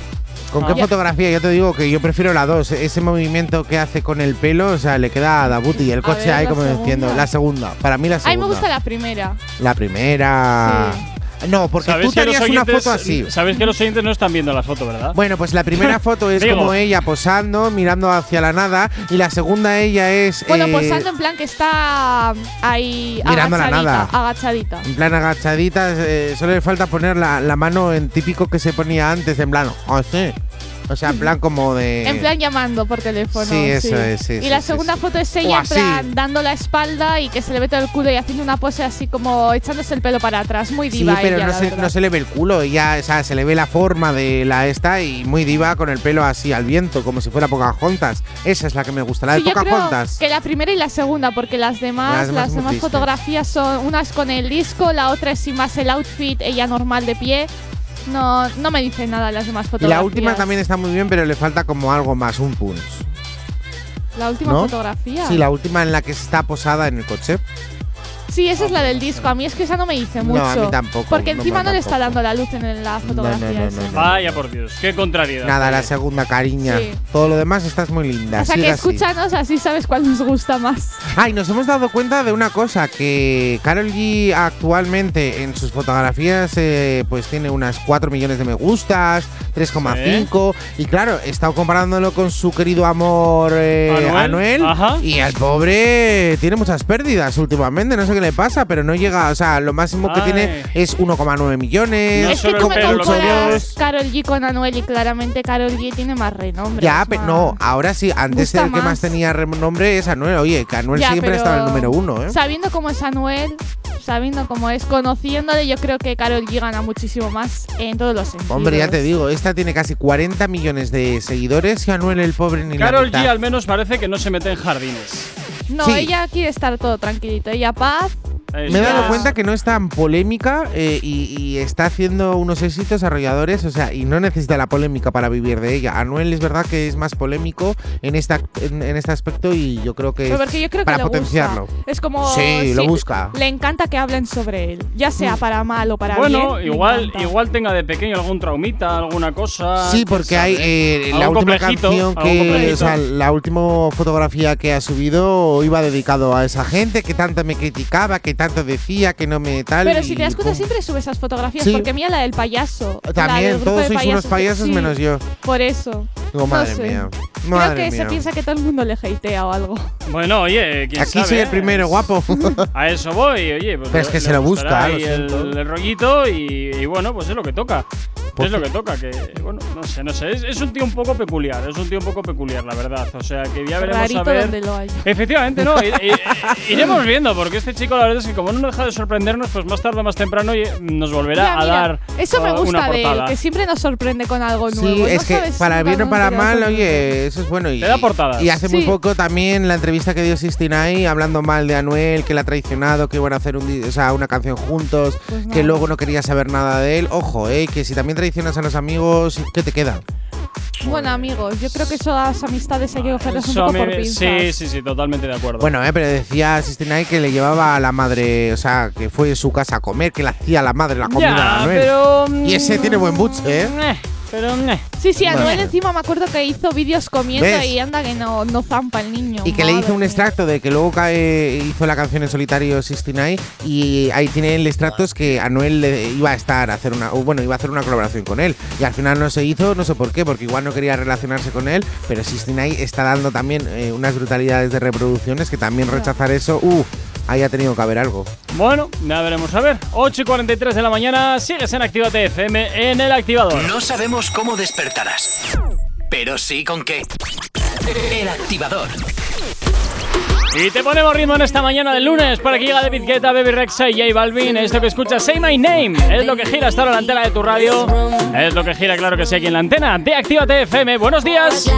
¿Con qué Ya. fotografía? Yo te digo que yo prefiero la 2. Ese movimiento que hace con el pelo, o sea, le queda a Dabuti y el coche ver, ahí como segunda. diciendo. La segunda. Para mí la A mí segunda. me gusta la primera. La primera. No, porque tú te que los harías una foto así. Sabes que los oyentes no están viendo la foto, ¿verdad? Bueno, pues la primera <laughs> foto es como ella posando, mirando hacia la nada. Y la segunda ella es. Bueno, eh, posando en plan que está ahí Mirando a la agachadita, nada. agachadita. En plan agachadita, eh, solo le falta poner la, la mano en típico que se ponía antes, en plan, así. O sea, en plan como de. En plan llamando por teléfono. Sí, eso es, sí, Y sí, la sí, segunda sí. foto es O ella en así. plan dando la espalda y que se le ve todo el culo y haciendo una pose así como echándose el pelo para atrás. Muy Sí, diva pero ella, no se, no se le ve el culo, ella, o sea, se le ve la forma de la esta y muy diva con el pelo así al viento, como si fuera Pocahontas. Esa es la que me gusta, la de Sí, Pocahontas. que la primera y la segunda, porque las demás, Las las demás demás, muy tristes. fotografías son unas con el disco, la otra es sin más el outfit, ella normal de pie. No, no me dicen nada las demás fotografías. la última también está muy bien, pero le falta como algo más, un punch. La última ¿no? fotografía. Sí, la última en la que está posada en el coche. Sí, esa es la del disco. A mí es que esa no me dice No, mucho. a mí tampoco, Porque no, encima no, no, le está dando la luz en la fotografía. no, no, no, no. Vaya por Dios, qué contrariedad. Nada, la segunda, cariña. Sí. Todo lo demás estás muy linda. O sea que así. escúchanos, así sabes cuál nos gusta más. Ay, nos hemos dado cuenta de una cosa, que Carol G actualmente en sus fotografías eh, pues tiene unas 4 millones de me gustas, 3,5 y claro, he estado comparándolo con su querido amor eh, Anuel, Anuel, ajá. y el pobre tiene muchas pérdidas últimamente, no sé qué le pasa, pero no llega, o sea, lo máximo que Ay. tiene es 1,9 millones. es que tú me mucho comparas Dios. Carol G con Anuel y claramente Carol G tiene más renombre. Ya, pero no, ahora sí, antes Gusta el que más más. tenía renombre es Anuel. Oye, que Anuel Ya, siempre estaba en el número uno, ¿eh? Sabiendo cómo es Anuel, sabiendo cómo es, conociéndole, yo creo que Carol G gana muchísimo más en todos los sentidos. Hombre, ya te digo, esta tiene casi 40 millones de seguidores y Anuel el pobre ni Carol la. G al menos parece que no se mete en jardines. No, Sí. ella quiere estar todo tranquilito. Ella paz. Me he dado cuenta que no es tan polémica eh, y, y está haciendo unos éxitos arrolladores, o sea, y no necesita la polémica para vivir de ella. Anuel es verdad que es más polémico en, esta, en, en este aspecto y yo creo que Pero es yo creo para que potenciarlo. gusta. Es como. Sí, lo busca. Le encanta que hablen sobre él, ya sea para mal o para Bueno, bien. le igual, igual tenga de pequeño algún traumita, alguna cosa. Sí, porque hay eh, la última canción que, o sea, la última fotografía que ha subido iba dedicado a esa gente que tanto me criticaba, que tanto decía, que no me tal. Pero si te das cuenta, siempre sube esas fotografías. Sí. Porque mira la del payaso. la También, del todos de sois unos payasos sí, menos yo. Por eso. Digo, No madre sé. mía. Creo Madre que se mía. piensa que todo el mundo le hatea o algo. Bueno, oye, quién Aquí sabe, soy el eh? primero, guapo. <laughs> A eso voy, oye. Pues Pero es le- que se le lo gustará busca, lo el, el rollito y, y bueno, pues es lo que toca. Es lo que toca, que bueno, no sé, no sé. Es, es un tío un poco peculiar, es un tío un poco peculiar, la verdad. O sea, que ya veremos Rarito a ver. donde lo haya. Efectivamente, no. i- i- <laughs> iremos viendo, porque este chico, la verdad es que como no deja de sorprendernos, pues más tarde o más temprano oye, nos volverá a mira, dar eso me uh, una gusta de él, que siempre nos sorprende con algo nuevo. Sí, No es que sabes para bien o para mal, oye, eso es bueno. Y, Te da portadas. Y hace muy poco también la entrevista que dio Sistinay hablando mal de Anuel, que le ha traicionado, que iban a hacer un, o sea, una canción juntos, Pues que luego no quería saber nada de él. Ojo, eh, que si también traicionas a los amigos, ¿qué te queda? Bueno, amigos, yo creo que esas amistades hay que cogerlas un Eso poco por pinzas. sí, sí, sí, totalmente de acuerdo. Bueno, eh, pero decía Sistinay que le llevaba a la madre, o sea, que fue a su casa a comer, que le hacía la madre la comida a pero. Y ese tiene buen buche, ¿eh? Eh, pero. Sí, sí, Anuel Bueno. encima me acuerdo que hizo vídeos comiendo ¿Ves? y anda que no, no zampa el niño. Y que le hizo un mía. extracto de que luego cae, hizo la canción en solitario 69 y ahí tiene el extractos que Anuel le iba a estar a hacer una o bueno, iba a hacer una colaboración con él y al final no se hizo, no sé por qué, porque igual no quería relacionarse con él, pero 69 está dando también eh, unas brutalidades de reproducciones que también rechazar eso, uh, ahí ha tenido que haber algo. Bueno, ya veremos a ver. 8 y 43 de la mañana, sigues en Actívate FM en el activador. No sabemos cómo despertarás, pero sí con qué. El activador. Y te ponemos ritmo en esta mañana del lunes para que llega David Guetta, Baby Rexa y J Balvin. Esto que escuchas, Say My Name, es lo que gira hasta ahora la antena de tu radio. Es lo que gira, claro que sí, aquí en la antena de Actívate FM. Buenos días.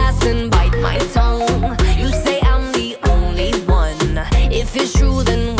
If it's true, then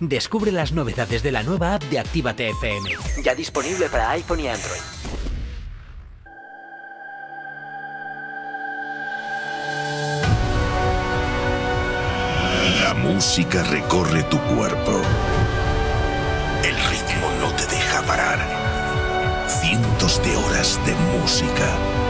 Descubre las novedades de la nueva app de Actívate FM. Ya disponible para iPhone y Android. La música recorre tu cuerpo. El ritmo no te deja parar. Cientos de horas de música.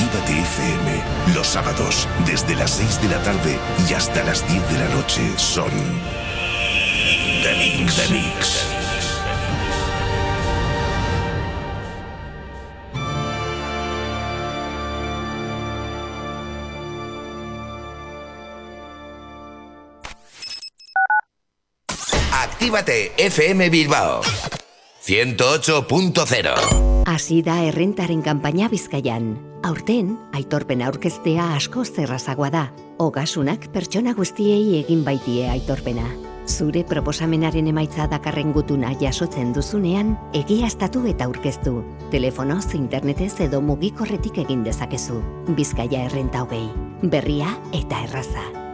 Actívate FM, los sábados, desde las 6 de la tarde y hasta las 10 de la noche, son. The Mix. The Mix. Actívate FM Bilbao 108.0 Hasi da errentaren kanpaina Bizkaian. Aurten, aitorpena aurkeztea asko zerrazagoa da. Ogasunak pertsona guztiei egin baitie aitorpena. Zure proposamenaren emaitza dakarren gutuna jasotzen duzunean, egiaztatu eta aurkeztu. Telefonoz, internetez edo mugikorretik egin dezakezu. Bizkaia errenta hogei. Berria eta erraza.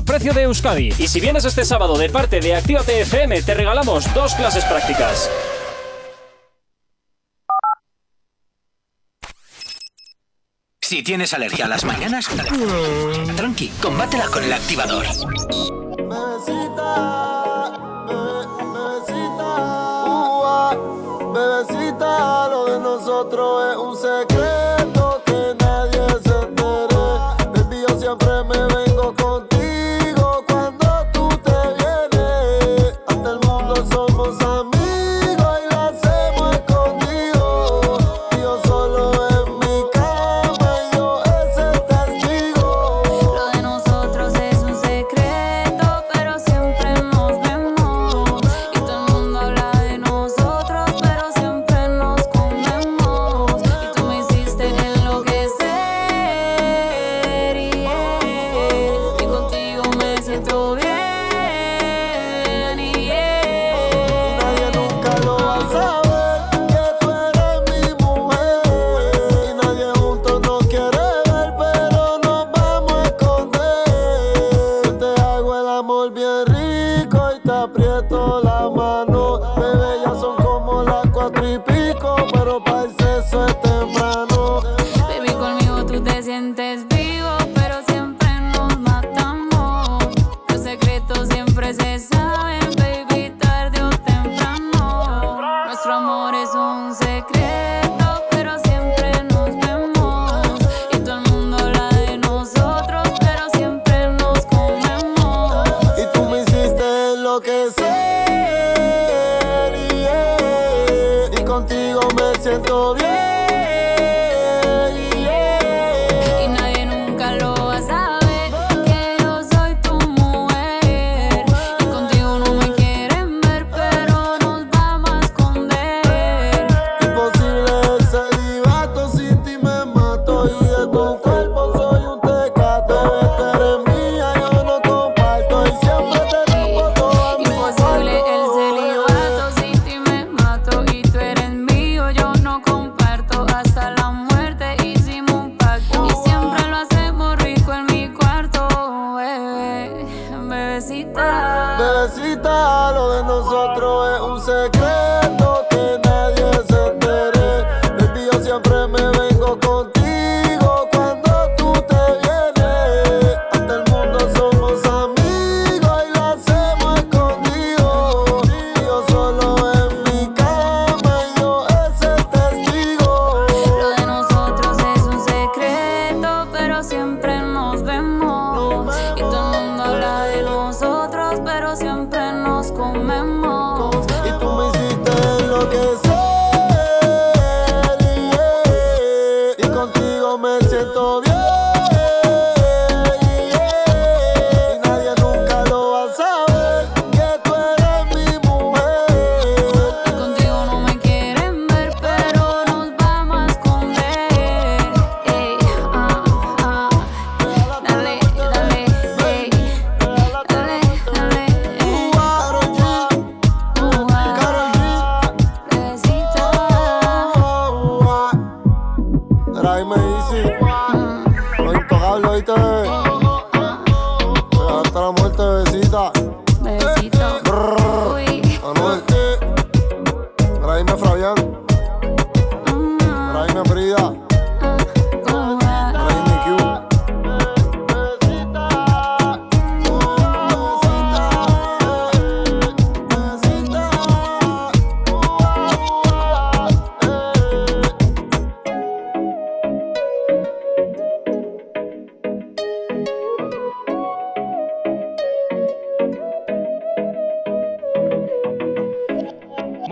precio de Euskadi. Y si vienes este sábado de parte de Actívate FM, te regalamos dos clases prácticas. Si tienes alergia a las mañanas, tranqui, combátela con el activador. Bebecita, lo de nosotros es un secreto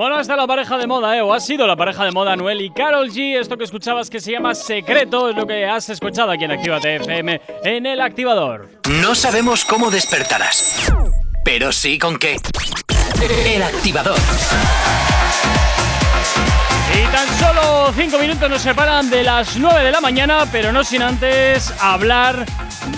Bueno, es la pareja de moda, ¿eh? O ha sido la pareja de moda Noel y Carol G. Esto que escuchabas que se llama Secreto es lo que has escuchado aquí en Actívate FM en el activador. No sabemos cómo despertarás, pero sí con qué. El activador. Y tan solo 5 minutos nos separan de las 9 de la mañana, pero no sin antes hablar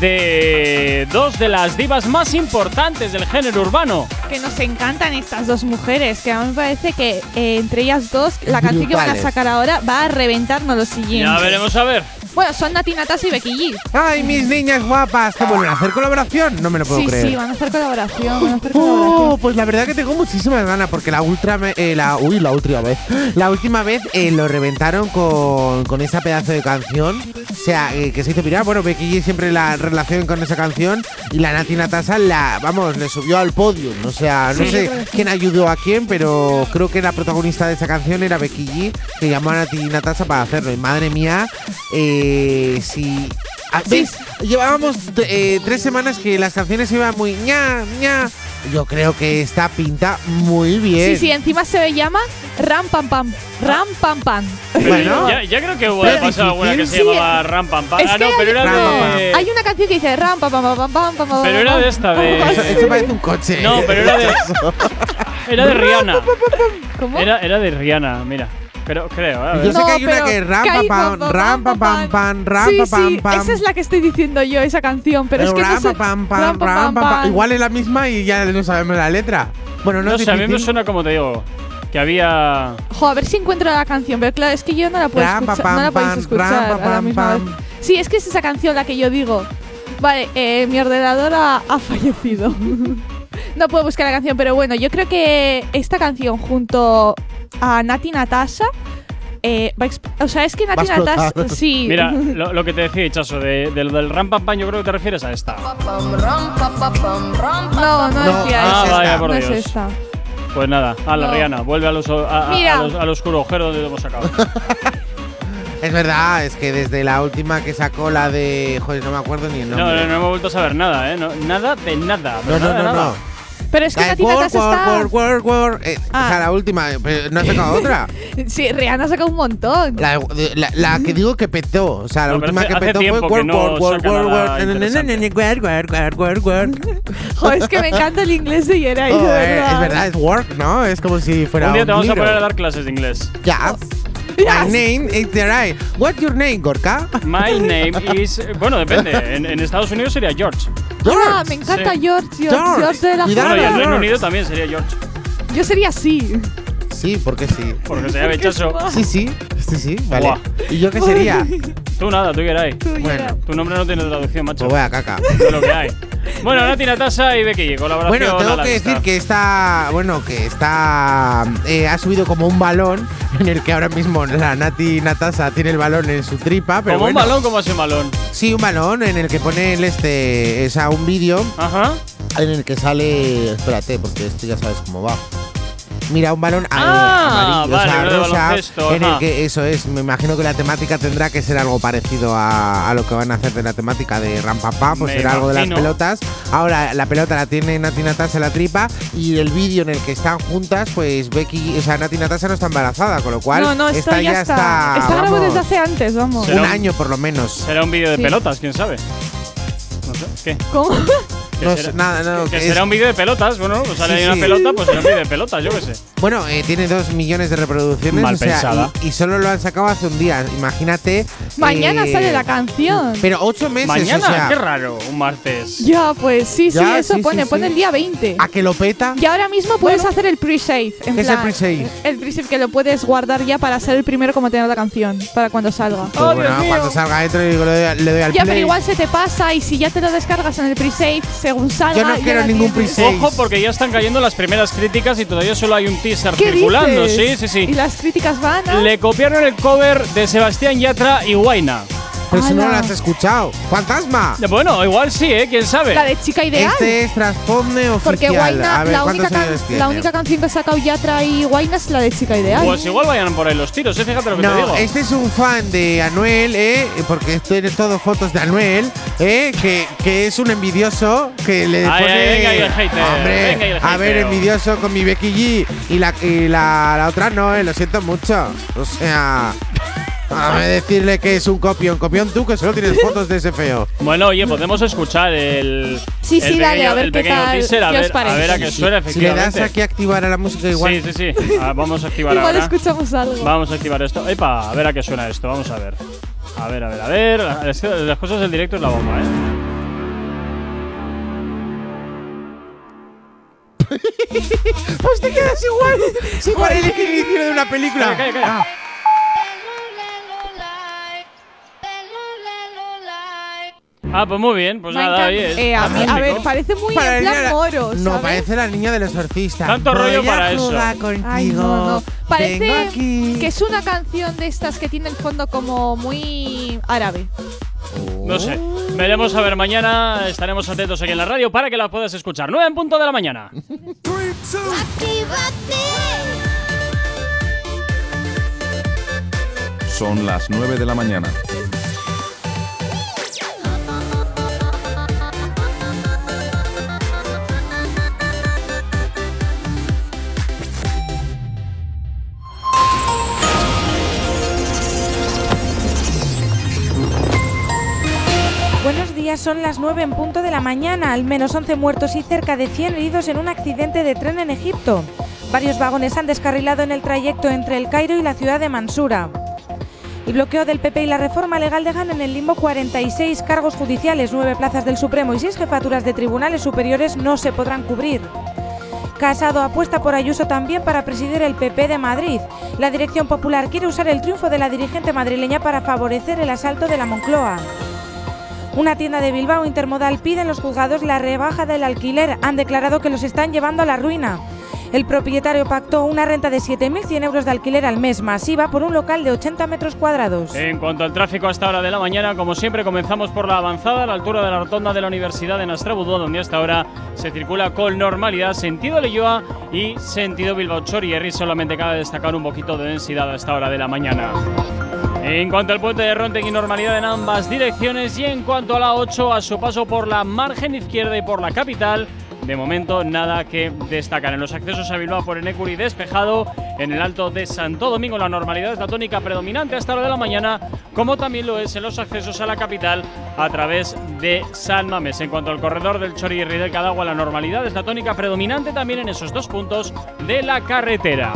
de dos de las divas más importantes del género urbano. Que nos encantan estas dos mujeres, que a mí me parece que eh, entre ellas dos, la canción que van a sacar ahora va a reventarnos lo siguiente. Ya veremos a ver. Bueno, son Nati Natasha y Becky G. ¡Ay, mis niñas guapas! ¿Qué vuelven a hacer colaboración? No me lo puedo Sí, creer. sí, van a hacer colaboración. Van a hacer Oh, colaboración. pues la verdad que tengo muchísimas ganas porque la ultra me- eh, la uy la última vez la última vez eh, lo reventaron con, con esa pedazo de canción o sea eh, que se hizo viral bueno Becky G siempre la relación con esa canción y la Nati Natasha la vamos le subió al podio o sea no Sí. sé quién ayudó a quién pero creo que la protagonista de esa canción era Becky G que llamó a Nati Natasha para hacerlo y madre mía eh, si ah, ¿Ves? Llevábamos eh, tres semanas que las canciones iban muy ña, ña. Yo creo que esta pinta muy bien. Sí, sí, encima se llama Ram Pam Pam. Ram Pam Pam. Pero ya, ya creo que hubo pasado alguna que se difícil. llamaba Ram Pam Pam. Es Ah, no, pero era de. hay una canción que dice Ram Pam Pam Pam Pam Pam Pam. Pero era de esta, de. Eso, eso parece un coche. No, pero era de. <laughs> Era de Rihanna. ¿Cómo? Era, era de Rihanna, mira. Pero creo, ¿eh? a ver. Yo sé No, que hay una pero que es ram que hay pam pam, ram pam pam pam ram Sí, pam pam pam. esa es la que estoy diciendo yo, esa canción. Pero es que ram esa es- pam pam Ram, ram pam pam. pam. Igual es la misma y ya no sabemos la letra. Bueno, no, No sé, a mí me suena como te digo. Que había. Jo, a ver si encuentro la canción, pero claro, es que yo no la puedo Ram, pa, escuchar. No la pam, podéis pam, escuchar ram, a la pam, misma pam. vez. Sí, es que es esa canción la que yo digo. Vale, eh, mi ordenador ha, ha fallecido. <laughs> no puedo buscar la canción, pero bueno, yo creo que esta canción junto a Nati Natasha. eh, o sea, es que Nati. Natasha. <laughs> Sí. Mira, <laughs> lo, lo que te decía, Chaso, de, de lo del Ram Pam Pam, yo creo que te refieres a esta. no, no, No, decía ah, vaya, por no Dios. es esta. Pues nada, a la No. Rihanna, vuelve al, oso- a- a- Mira. a los- al oscuro agujero donde lo hemos sacado. <laughs> Es verdad, es que desde la última que sacó la de. Joder, no me acuerdo ni el No, nombre. no, no hemos vuelto a saber nada, ¿eh? No, nada de nada. No, no, nada no, nada. no. Pero es que Nati Work, está. Work, Work, Work, eh, Ah. O sea, la última, pero no ha sacado <laughs> otra. Sí, Rihanna ha sacado un montón. La, la- la que digo que petó, o sea, la No, última que petó fue na, Work, Work, Work, Work, Work. Joder, es que me encanta el inglés de de Joder, verdad. es verdad, es Work, ¿no? Es como si fuera Un día te vamos a libro. poner a dar clases de inglés. Ya. My name is Jerai. What's your name, Gorka? My name is. Bueno, depende. En, en Estados Unidos sería George. Ah, me encanta Sí. George, George, George. George de la Cuidado, Bueno, y en. Reino Unido también sería George. Yo sería así. Sí, porque sí. Porque se llama Chaso. Sí, sí, sí, sí, vale. Buah. ¿Y yo qué sería? <laughs> Tú nada, tú Geray. Bueno, Tu nombre no tiene traducción, macho. pues voy a caca. Es lo que hay. Bueno, Nati Natasha y Becky, colaboración Bueno, tengo que decir que está, bueno, que está, eh, ha subido como un balón <laughs> en el que ahora mismo la Nati Natasha tiene el balón en su tripa, pero Como un bueno. balón, como así un balón. Sí, un balón en el que pone el este, es a un vídeo Ajá. en el que sale, espérate, porque esto ya sabes cómo va. Mira, un balón Ah, amarillo, vale, o sea, rosa, en el que eso es, me imagino que la temática tendrá que ser algo parecido a, a lo que van a hacer de la temática de Rampapá, pues Me será algo de las pelotas. Ahora la pelota la tiene Nati Natasha en la tripa y el vídeo en el que están juntas, pues Becky, o sea, Nati Natasha no está embarazada, con lo cual no, no, esta ya está. está, Está grabado desde hace antes, vamos. un un- año por lo menos. Será un vídeo de Sí. pelotas, quién sabe. No sé. ¿Qué? ¿Cómo? Que No será, nada, no, que que será un vídeo de pelotas. Bueno, pues sale Sí, ahí una sí. pelota, pues será un vídeo de pelotas, yo qué sé. Bueno, eh, tiene dos millones de reproducciones. Mal o sea, pensada. Y, y solo lo han sacado hace un día. Imagínate. Mañana eh, sale la canción. Pero ocho meses, Mañana, o sea. qué raro, un martes. Ya, pues sí, sí, Ya, eso sí, pone, sí, pone sí. el día 20. ¿A que lo peta? Y ahora mismo puedes hacer el pre-save. en ¿Qué es el pre-save? El pre-save que lo puedes guardar ya para ser el primero como tener la canción, para cuando salga. Pues bueno, cuando salga dentro le, doy, le doy al Ya, play. pero igual se te pasa y si ya te lo descargas en el pre-save, según salga. Yo no ya quiero ningún pre-save. Ojo, porque ya están cayendo las primeras críticas y todavía solo hay un teaser ¿Qué circulando. dices? Sí, sí, Y sí. las críticas van a… Le copiaron el cover de Sebastián Yatra y Guaina. Pero si no lo has escuchado. ¡Fantasma! Bueno, igual sí, ¿eh? ¿Quién sabe? La de chica ideal. Este es Transponme oficial. Porque Guaina, a ver, la, ¿cuántos única can- la canción que ha sacado Yatra y Guaina es la de chica ideal. Pues igual vayan por ahí los tiros, ¿eh? Fíjate lo que te No, digo. este es un fan de Anuel, ¿eh? Porque tiene todo fotos de Anuel, ¿eh? Que, que es un envidioso que le Ay, pone. ay, venga el hater, Hombre, venga el a ver, envidioso con mi Becky G. Y la, y la, la otra no, ¿eh? Lo siento mucho. O sea. A ver, decirle que es un copión. Copión tú, que solo tienes <laughs> fotos de ese feo. Bueno, oye, podemos escuchar el. Sí, el sí, dale, pequeño- a ver el qué pequeño tal, teaser, a qué os ver, a ver a qué suena, Si le efectivamente. das aquí a activar a la música igual. Sí, sí, sí. Ah, vamos a activar Igual ahora. escuchamos algo. Vamos a activar esto. Epa, a ver a qué suena esto. Vamos a ver. A ver, a ver, a ver. Es que las cosas del directo es la bomba, ¿eh? <laughs> pues te quedas igual. <laughs> Es igual el inicio de una película. Calla, calla, calla. Ah. Ah, pues muy bien. Pues nada, oye. eh, a, mí, a fantástico. ver, parece muy Para en plan la- moro, No, ¿sabes? parece la niña del exorcista. Tanto rollo Voy a para eso. contigo. Ay, no, no. Parece que es una canción de estas que tiene el fondo como muy árabe. No sé. Veremos a ver mañana. Estaremos atentos aquí en la radio para que la puedas escuchar. 9 en punto de la mañana. Son las 9 de la mañana. Buenos días, son las 9 en punto de la mañana. Al menos 11 muertos y cerca de 100 heridos en un accidente de tren en Egipto. Varios vagones han descarrilado en el trayecto entre el Cairo y la ciudad de Mansura. El bloqueo del PP y la reforma legal dejan en el limbo 46 cargos judiciales, 9 plazas del Supremo y 6 jefaturas de tribunales superiores no se podrán cubrir. Casado apuesta por Ayuso también para presidir el PP de Madrid. La Dirección Popular quiere usar el triunfo de la dirigente madrileña para favorecer el asalto de la Moncloa. Una tienda de Bilbao Intermodal pide en los juzgados la rebaja del alquiler. Han declarado que los están llevando a la ruina. El propietario pactó una renta de 7.100 euros de alquiler al mes masiva por un local de 80 metros cuadrados. En cuanto al tráfico a esta hora de la mañana, como siempre, comenzamos por la avanzada a la altura de la rotonda de la Universidad de Nastrabudú, donde hasta ahora se circula con normalidad sentido Leyoa y sentido Bilbao Chorierri. Solamente cabe destacar un poquito de densidad a esta hora de la mañana. En cuanto al puente de Rontegui, normalidad en ambas direcciones. Y en cuanto a la 8, a su paso por la margen izquierda y por la capital, de momento nada que destacar. En los accesos a Bilbao por Enecuri despejado. En el Alto de Santo Domingo la normalidad es la tónica predominante hasta la hora de la mañana, como también lo es en los accesos a la capital a través de San Mamés. En cuanto al corredor del Chorirri del Cadagua, la normalidad es la tónica predominante también en esos dos puntos de la carretera.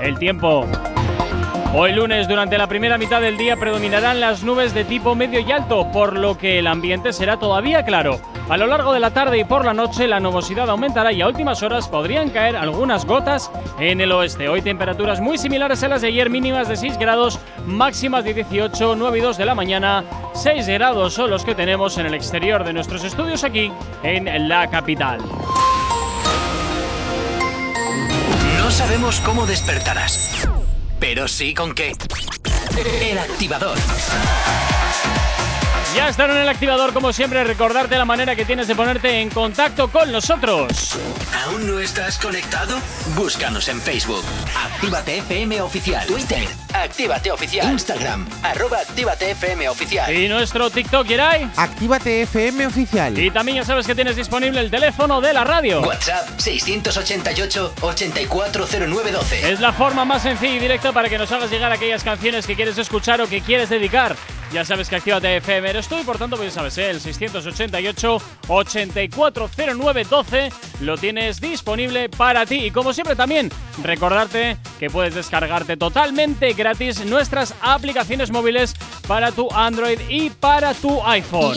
El tiempo. Hoy lunes, durante la primera mitad del día, predominarán las nubes de tipo medio y alto, por lo que el ambiente será todavía claro. A lo largo de la tarde y por la noche, la nubosidad aumentará y a últimas horas podrían caer algunas gotas en el oeste. Hoy temperaturas muy similares a las de ayer, mínimas de 6 grados, máximas de 18, 9 y 2 de la mañana. 6 grados son los que tenemos en el exterior de nuestros estudios aquí en la capital. No sabemos cómo despertarás, pero sí con qué. El activador. Ya están en el activador, como siempre, recordarte la manera que tienes de ponerte en contacto con nosotros. ¿Aún no estás conectado? Búscanos en Facebook. Actívate FM Oficial. Twitter. Actívate Oficial. Instagram. Arroba Actívate FM Oficial. Y nuestro TikTok, Yeray. Actívate FM oficial. Y también ya sabes que tienes disponible el teléfono de la radio. WhatsApp 688-840912. Es la forma más sencilla y directa para que nos hagas llegar aquellas canciones que quieres escuchar o que quieres dedicar Ya sabes que Actívate FM eres tú y por tanto, pues ya sabes, ¿eh? el 688-840912 lo tienes disponible para ti. Y como siempre también, recordarte que puedes descargarte totalmente gratis nuestras aplicaciones móviles para tu Android y para tu iPhone.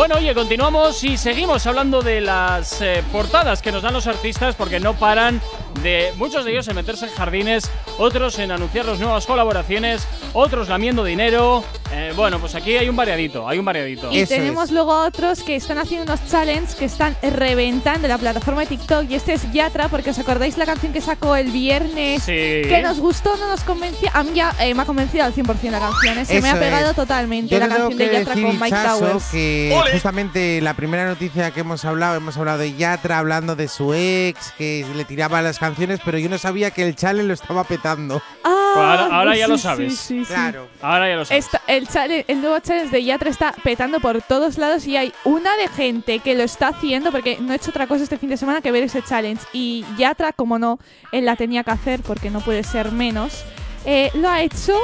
Bueno, oye, continuamos y seguimos hablando de las eh, portadas que nos dan los artistas porque no paran de muchos de ellos en meterse en jardines, otros en anunciar las nuevas colaboraciones, otros lamiendo dinero. Eh, bueno, pues aquí hay un variadito, hay un variadito. Y tenemos luego a otros que están haciendo unos challenges que están reventando la plataforma de TikTok. Y este es Yatra, porque os acordáis la canción que sacó el viernes. Sí. Que nos gustó, no nos convencía. A mí ya eh, me ha convencido al 100% la canción. ¿eh? Se me Eso ha pegado es. totalmente Yo la canción de Yatra con Mike Towers. que justamente la primera noticia que hemos hablado, hemos hablado de Yatra hablando de su ex, que le tiraba las canciones, pero yo no sabía que el challenge lo estaba petando. Ah, Pues ahora, ahora ya sí, lo sabes. sí, sí. Claro. Ahora ya lo sabes. Esta- el, challenge- el nuevo challenge de Yatra está petando por todos lados y hay una de gente que lo está haciendo porque no he hecho otra cosa este fin de semana que ver ese challenge. Y Yatra, como no, él la tenía que hacer porque no puede ser menos. eh, lo ha hecho.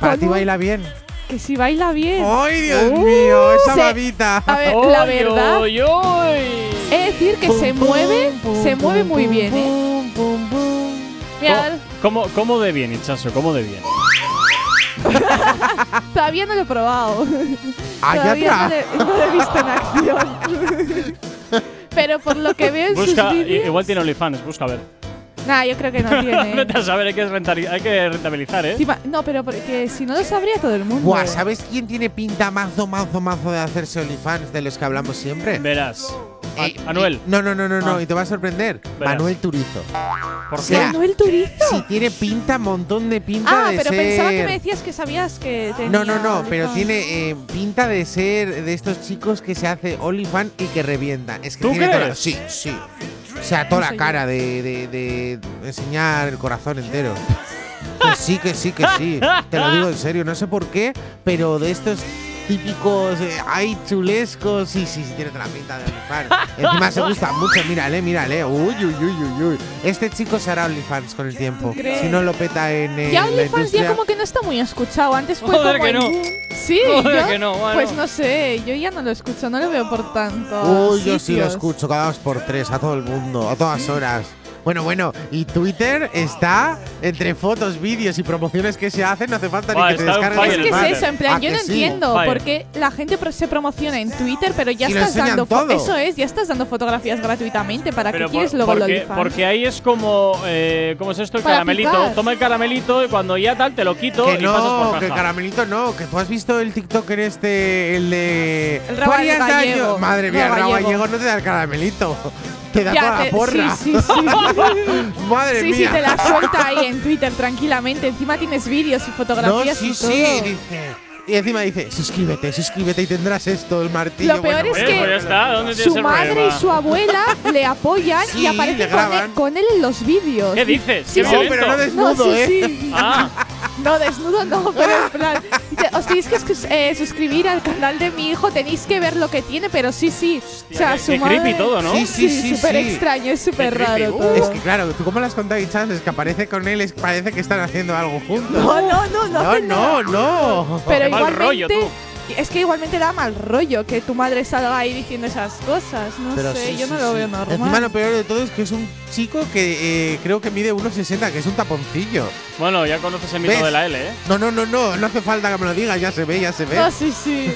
Para ti baila bien. Que sí baila bien. ¡Ay, Dios Uh, mío! Esa se- babita. A ver, la ¡Oy, verdad. oy, oy! Es decir, que se mueve, se mueve muy bien, ¿eh? Mira, ¿Cómo, cómo de bien, Hinchazo? ¿Cómo de bien? <laughs> todavía no lo he probado. <laughs> Ah, todavía no Yatra. le, no lo he visto en acción. <laughs> Pero por lo que veo en Busca, sus i- vídeos. igual tiene OnlyFans, busca a ver. Nah, yo creo que no tiene. <laughs> Vete a saber, hay que, rentari- hay que rentabilizar, ¿eh? Encima- no, pero porque si no lo sabría todo el mundo. Buah, ¿sabes quién tiene pinta mazo, mazo, mazo de hacerse OnlyFans de los que hablamos siempre? Verás. A- Eh, Anuel. y- No, no, no, no, no, Ah. y te va a sorprender. Verás. Manuel Turizo. ¿Por O qué? sea, ¿Manuel Turizo? Sí, tiene pinta, montón de pinta Ah, de pero ser… pensaba que me decías que sabías que tenía. No, no, no, pero tiene eh, pinta de ser de estos chicos que se hace OnlyFans y que revienta. Es que ¿Tú tiene toda- crees? Sí, sí. O sea, toda la cara de, de- de enseñar el corazón entero. Que sí, que sí, que sí. Te lo digo en serio, no sé por qué, pero de estos típicos, eh, ay, chulescos, sí, sí, sí, tiene toda la pinta de OnlyFans. Encima se gusta mucho, mírale, mírale. Uy, uy, uy, uy, uy. Este chico se hará OnlyFans con el tiempo. Si no lo peta en, eh, Ya OnlyFans ya como que no está muy escuchado. Antes fue Joder, como que no. Sí, Joder, yo- que no, bueno. Pues no sé, yo ya no lo escucho, no lo veo por tanto. Uy, yo sí lo escucho cada dos por tres, a todo el mundo, a todas horas. Bueno, bueno, y Twitter está entre fotos, vídeos y promociones que se hacen, no hace falta Buah, ni que te fire Es que es eso, en plan, ¿A yo no sí? entiendo Fire. por qué la gente se promociona en Twitter, pero ya Y lo estás dando. Eso es, ya estás dando fotografías gratuitamente. ¿Para qué Pero quieres por- luego el porque, OnlyFans? porque ahí es como. Eh, ¿Cómo es esto? El Para caramelito. picar. Toma el caramelito y cuando ya tal te lo quito Que y pasas no, por que el caramelito no, que tú has visto el TikToker este, el de… El Madre mía, No, el Raúl Gallego. Gallego no te da el caramelito, te da Ya toda te- la porra. Sí, sí, sí. <laughs> Madre sí, sí, mía. te la suelta ahí en Twitter tranquilamente. Encima tienes vídeos y No, fotografías sí, y todo. sí, dice… Y encima dice, suscríbete, suscríbete y tendrás esto, el martillo. Lo peor Bueno, es Oye, que pues ya está, ¿dónde su madre problema? y su abuela <laughs> le apoyan Sí, y aparecen con él, con él en los vídeos. ¿Qué dices? Sí, ¿Qué sí. No, pero no desnudo, No, sí, ¿eh? sí. Ah, No, desnudo no, <laughs> pero en plan. os tenéis que eh, suscribir al canal de mi hijo, tenéis que ver lo que tiene, pero sí, sí. o sea, qué- su qué madre. creepy todo, ¿no? Sí, sí, sí, súper sí. extraño, es súper raro Uh, todo. Es que claro, tú como las contáis, Chas, es que aparece con él, es, parece que están haciendo algo juntos. no, no, no, no. no, no, no. Pero Qué mal rollo, tú. Es que igualmente da mal rollo que tu madre salga ahí diciendo esas cosas. No Pero sé, sí, yo sí, no lo sí. veo normal. Encima lo peor de todo es que es un chico que eh, creo que mide 1,60, que es un taponcillo. bueno, ya conoces el mito ¿Ves? de la L, ¿eh? No, no, no, no, no hace falta que me lo digas, ya se ve, ya se ve. No, sí, sí.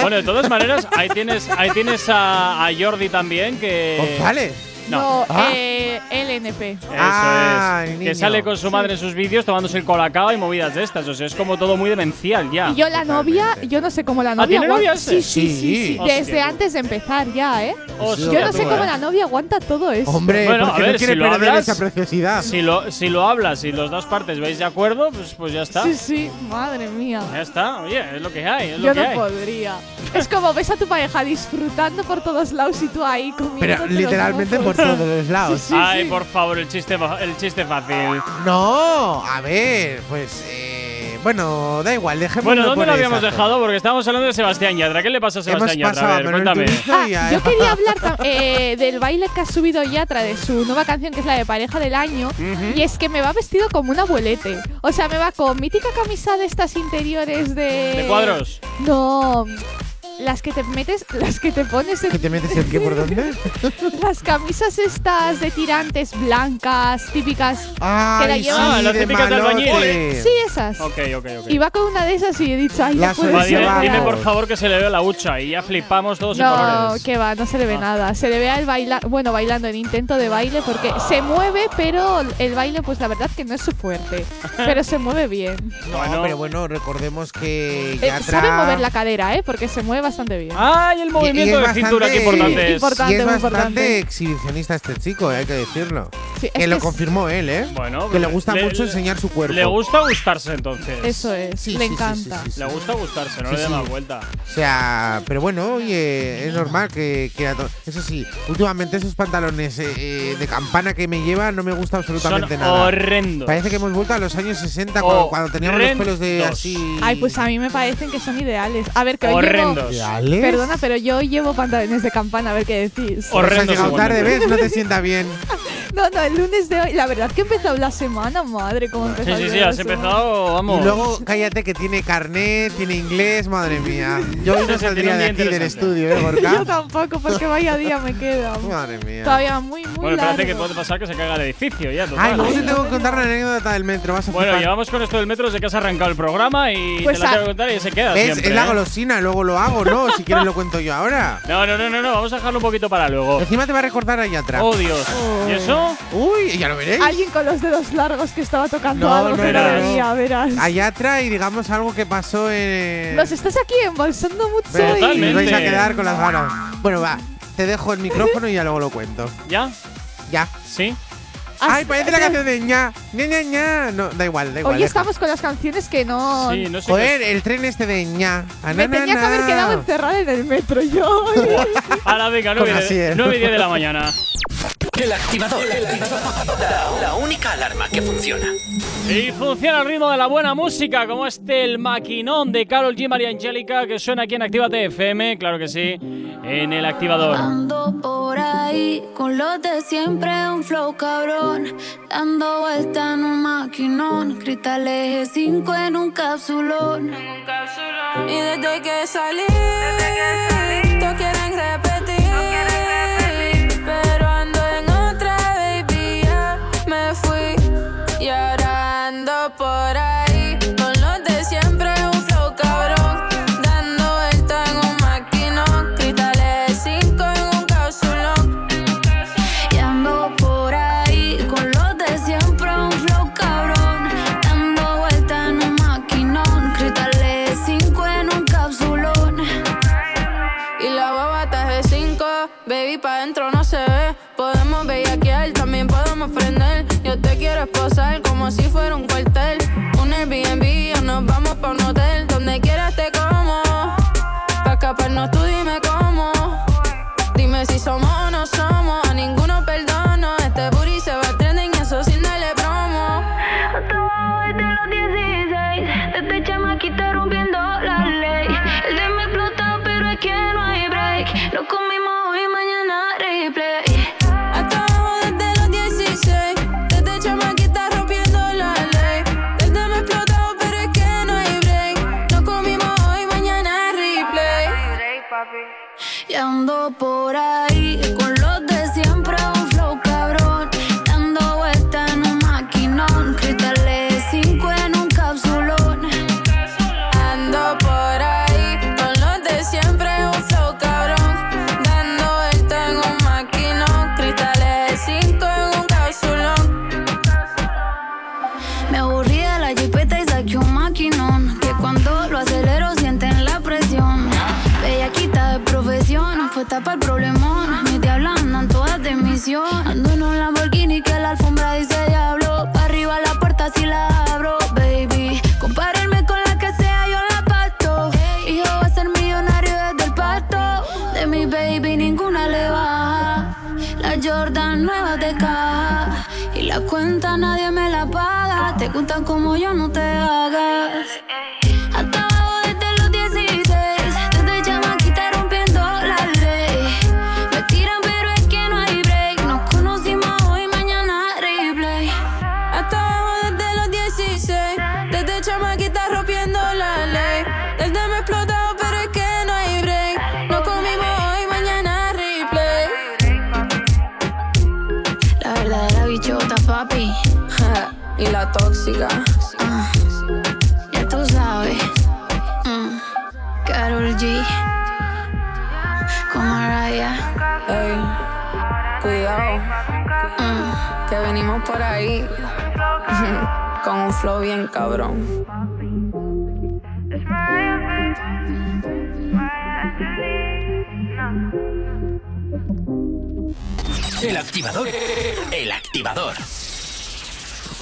Bueno, de todas maneras, ahí tienes, ahí tienes a, a Jordi también que. González. No. No, Ah. eh, LNP. Eso Ah, es. el Que sale con su madre en sus vídeos tomándose el colacao y movidas de estas. O sea, es como todo muy demencial ya. Y yo la novia, yo no sé cómo la ¿Ah, novia tiene novia aguanta-? Sí, sí, sí, sí. Sí. Hostia, Desde antes de empezar ya, ¿eh? Hostia, yo no sé cómo la novia aguanta todo eso. Hombre, Bueno, porque a ver, no quiere si lo perder hablas- esa preciosidad. Si lo, si lo hablas y los dos partes veis de acuerdo, pues, pues ya está. Sí, sí, madre mía. Ya está. Oye, es lo que hay. Es Yo lo que no hay. podría. <laughs> es como ves a tu pareja disfrutando por todos lados y tú ahí comiendo. Pero literalmente por todos lados. Sí, Ay, sí. por favor, el chiste, el chiste fácil. No, a ver, pues. eh, Bueno, da igual, dejémoslo Bueno, ¿dónde por lo habíamos dejado? Porque estábamos hablando de Sebastián Yatra. ¿Qué le pasa a Sebastián Hemos Yatra? A ver, cuéntame. Ah, yo quería <laughs> hablar eh, del baile que ha subido Yatra de su nueva canción, que es la de Pareja del Año. Y es que me va vestido como un abuelete. O sea, me va con mítica camisa de estas interiores de. ¿De cuadros? No. Las que te metes, las que te pones en ¿Que te metes el qué por dónde? <laughs> las camisas estas de tirantes blancas, típicas que la llevan. Ah, las de típicas del malote. albañil. Sí, esas. Ok, ok, ok. Y va con una de esas y he dicho, ay, La no puede ser. dime, por favor que se le vea la hucha y ya flipamos todos No, colores. que va, no se le ve Ah. nada. Se le ve al bailar, bueno, bailando en intento de baile porque se mueve, pero el baile, pues la verdad que no es su fuerte. pero se mueve bien. No, Bueno. pero bueno, recordemos que Eh, sabe mover la cadera, ¿eh? Porque se mueve bastante bien. ¡Ay, el movimiento de cintura! ¡Qué importante es! Importante, y es muy bastante importante. exhibicionista este chico, eh, hay que decirlo. Sí, es que que lo es- confirmó él, ¿eh? Bueno, que le gusta le- mucho le- enseñar su cuerpo. Le gusta gustarse entonces. Eso es, Sí, le sí, encanta. sí, sí, sí. Le gusta gustarse, no Sí, le dé sí. más vuelta. O sea, pero bueno, oye, es normal que, Eso sí, últimamente esos pantalones eh, eh, de campana que me llevan no me gusta absolutamente Son nada. horrendos. Parece que hemos vuelto a los años 60 cuando, cuando teníamos los pelos de así. Ay, pues a mí me parecen que son ideales. A ver, que hoy llevo. Perdona, pero yo llevo pantalones de campana, a ver qué decís. Has Horrendos llegado tarde. ¿ves? No te sienta bien. <laughs> No, no, el lunes de hoy. La verdad que he empezado la semana, madre, cómo he Sí, empezado. sí, sí, la has empezado, vamos. Y luego, cállate que tiene carnet, tiene inglés, madre mía. Yo hoy Sí, no saldría un de aquí del estudio, ¿eh, <laughs> Yo tampoco, porque vaya día me queda. Madre mía. Todavía muy, muy Bueno, espérate que largo. puede pasar que se caiga el edificio ya, total. Ay, luego te tengo que contar una anécdota del metro, vas a Bueno, flipar. llevamos con esto del metro desde que has arrancado el programa y Pues te la a- tengo que contar y se queda ¿Ves? siempre. Es la ¿eh? golosina, luego lo hago, ¿no? Si quieres lo cuento yo ahora. <laughs> No, no, no, no, no, vamos a dejarlo un poquito para luego. Encima te va a recordar allá atrás. Oh, Dios. ¿Y eso? Uy, ya lo veréis. Alguien con los dedos largos que estaba tocando No, algo no, que no no, no. verás. Allá atrás y digamos algo que pasó en. Nos estás aquí embolsando mucho y- Totalmente. os vais a quedar con las ganas. Bueno, va, te dejo el micrófono y ya luego lo cuento. ¿Ya? Ya. ¿Sí? Ay, parece la canción de ña, ña, ña, ña. No, da igual, da igual. Hoy deja. estamos con las canciones que no. Sí, no sé. Joder, el tren este de ña. Me tenía que haber quedado encerrada en el metro yo. <laughs> A la venga, Con 9 Asier. y 9 y 10 de la mañana. El activador. La, la única alarma que funciona. Y funciona el ritmo de la buena música, como este el maquinón de Carol G. María Angélica, que suena aquí en Actívate FM, claro que sí, en el activador. Ando por ahí con los de siempre, un flow cabrón. Dando vuelta en un maquinón. Cristales 5 en un capsulón. Y desde que salí, todos quieren repetir. Pero por ahí fue tapa el problemón. Mis diablas andan todas de misión. Ando en un Lamborghini que la alfombra dice diablo. Pa' arriba la puerta si la abro, baby. Compárenme con la que sea, yo la. Y yo voy a ser millonario desde el parto. De mi baby ninguna le baja. La Jordan nueva de caja. Y la cuenta nadie me la paga. Te gustan como yo, no te hagas. Tóxica. Ah, ya tú sabes. Mm, Karol G. Con Mariah. Ey, cuidado. Mm, que venimos por ahí. <laughs> Con un flow bien cabrón. El activador. El activador.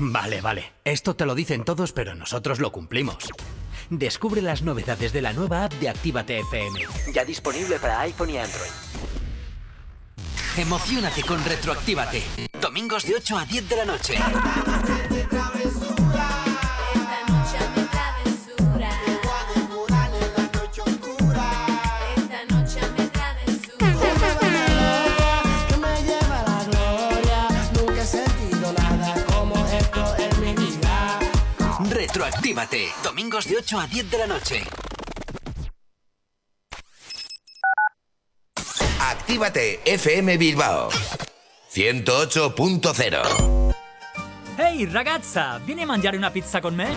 Vale, vale. Esto te lo dicen todos, pero nosotros lo cumplimos. Descubre las novedades de la nueva app de Actívate FM. Ya disponible para iPhone y Android. Emocionate con Retroactívate. Domingos de 8 a 10 de la noche. Retroactívate. Domingos de 8 a 10 de la noche. Actívate FM Bilbao 108.0 Hey, ragazza, ¿viene a mangiare una pizza con me?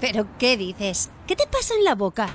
¿Pero qué dices? ¿Qué te pasa en la boca?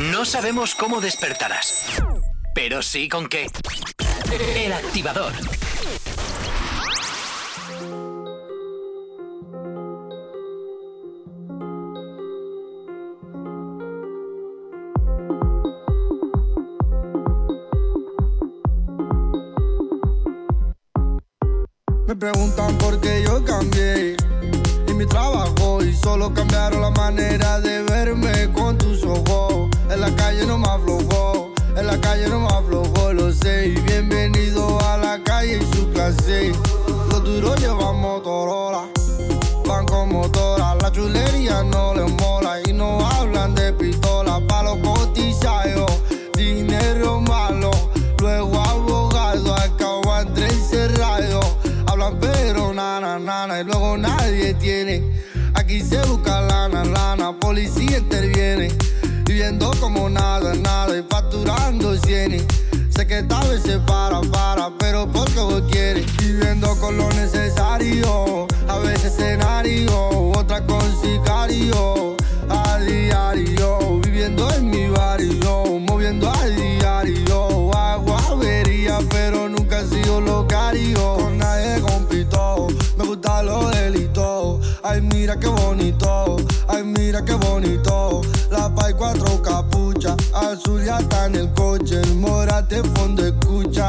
No sabemos cómo despertarás, pero sí con qué. El activador. Me preguntan por qué yo cambié y mi trabajo y solo cambiaron la manera de verme con tus ojos. En la calle no me aflojó, en la calle no me aflojó, lo sé. Bienvenido a la calle y su clase. Los duros llevan Motorola, van con motora. La chulería no les mola y no hablan de pistola. Pa' los cotizados, dinero malo. Luego abogado, acaban tres cerrados. Hablan pero nana, nana y luego nadie tiene. Aquí se busca lana, lana, policía interviene. Viviendo como nada, nada y facturando cienes. Sé que esta vez se para, para, pero vos quieres. Viviendo con lo necesario, a veces escenario, otra con sicario. A diario, viviendo en mi barrio, moviendo a diario. Ay, mira qué bonito, ay, mira qué bonito. La pay cuatro capuchas, azul ya está en el coche, el morate fondo escucha.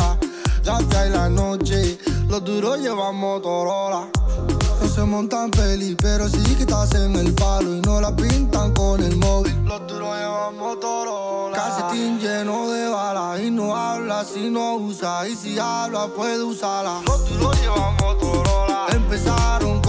Gata y la noche, los duros llevan Motorola. No se montan peli, pero sí que estás en el palo y no la pintan con el móvil. Los duros llevan Motorola. Calcetín lleno de balas y no habla si no usa. Y si habla, puede usarla. Los duros llevan Motorola. Empezaron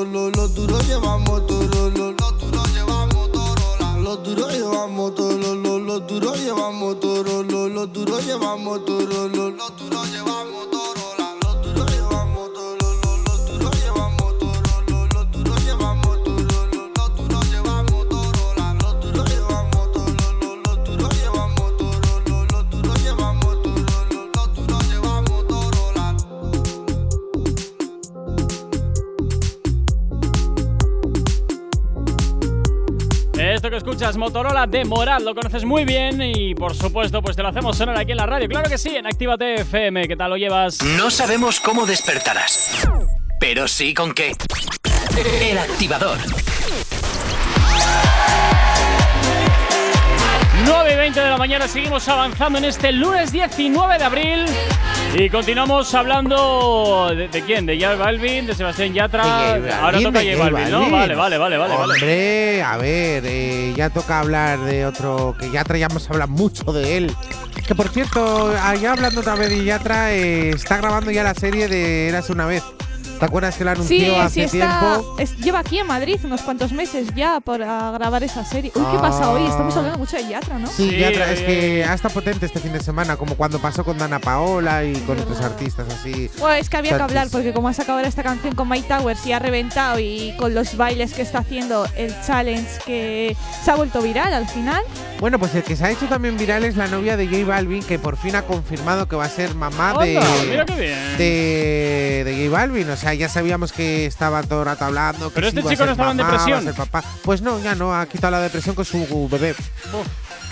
Torolo, los duros llevamos Torolo, los duros llevamos Torola, los duros llevamos Torolo, los duros llevamos Torolo, los duros llevamos Torolo, los duros llevamos Esto que escuchas, Motorola de Moral, lo conoces muy bien y por supuesto, pues te lo hacemos sonar aquí en la radio. Claro que sí, en Actívate FM, ¿qué tal lo llevas? No sabemos cómo despertarás, pero sí con qué. El activador. 9 y 20 de la mañana seguimos avanzando en este lunes 19 de abril y continuamos hablando de, de quién, de J Balvin, de Sebastián Yatra. De Ahora Balvin, toca J Balvin, ¿no? Vale, vale, vale, vale. vale. Hombre, a ver, eh, ya toca hablar de otro que Yatra ya hemos hablado mucho de él. Que por cierto, ya hablando otra vez de Yatra, eh, está grabando ya la serie de Eras una vez. ¿Te acuerdas que la anunció Sí, hace sí, está, tiempo? es- lleva aquí en Madrid unos cuantos meses ya para grabar esa serie. Uy, ¿qué Ah. pasa hoy? Estamos hablando mucho de Yatra, ¿no? Sí, Yatra, es que ha estado potente este fin de semana, como cuando pasó con Dana Paola y con otros artistas así. Bueno, es que había que hablar porque como ha sacado ahora esta canción con Mike Towers y ha reventado y con los bailes que está haciendo el challenge que se ha vuelto viral al final. Bueno, pues el que se ha hecho también viral es la novia de J Balvin, que por fin ha confirmado que va a ser mamá de, mira qué bien. de, de J Balvin. O sea, ya sabíamos que estaba todo el rato hablando. Que Pero sí este chico no estaba en depresión. papá. Pues no, ya no, ha quitado la depresión con su bebé.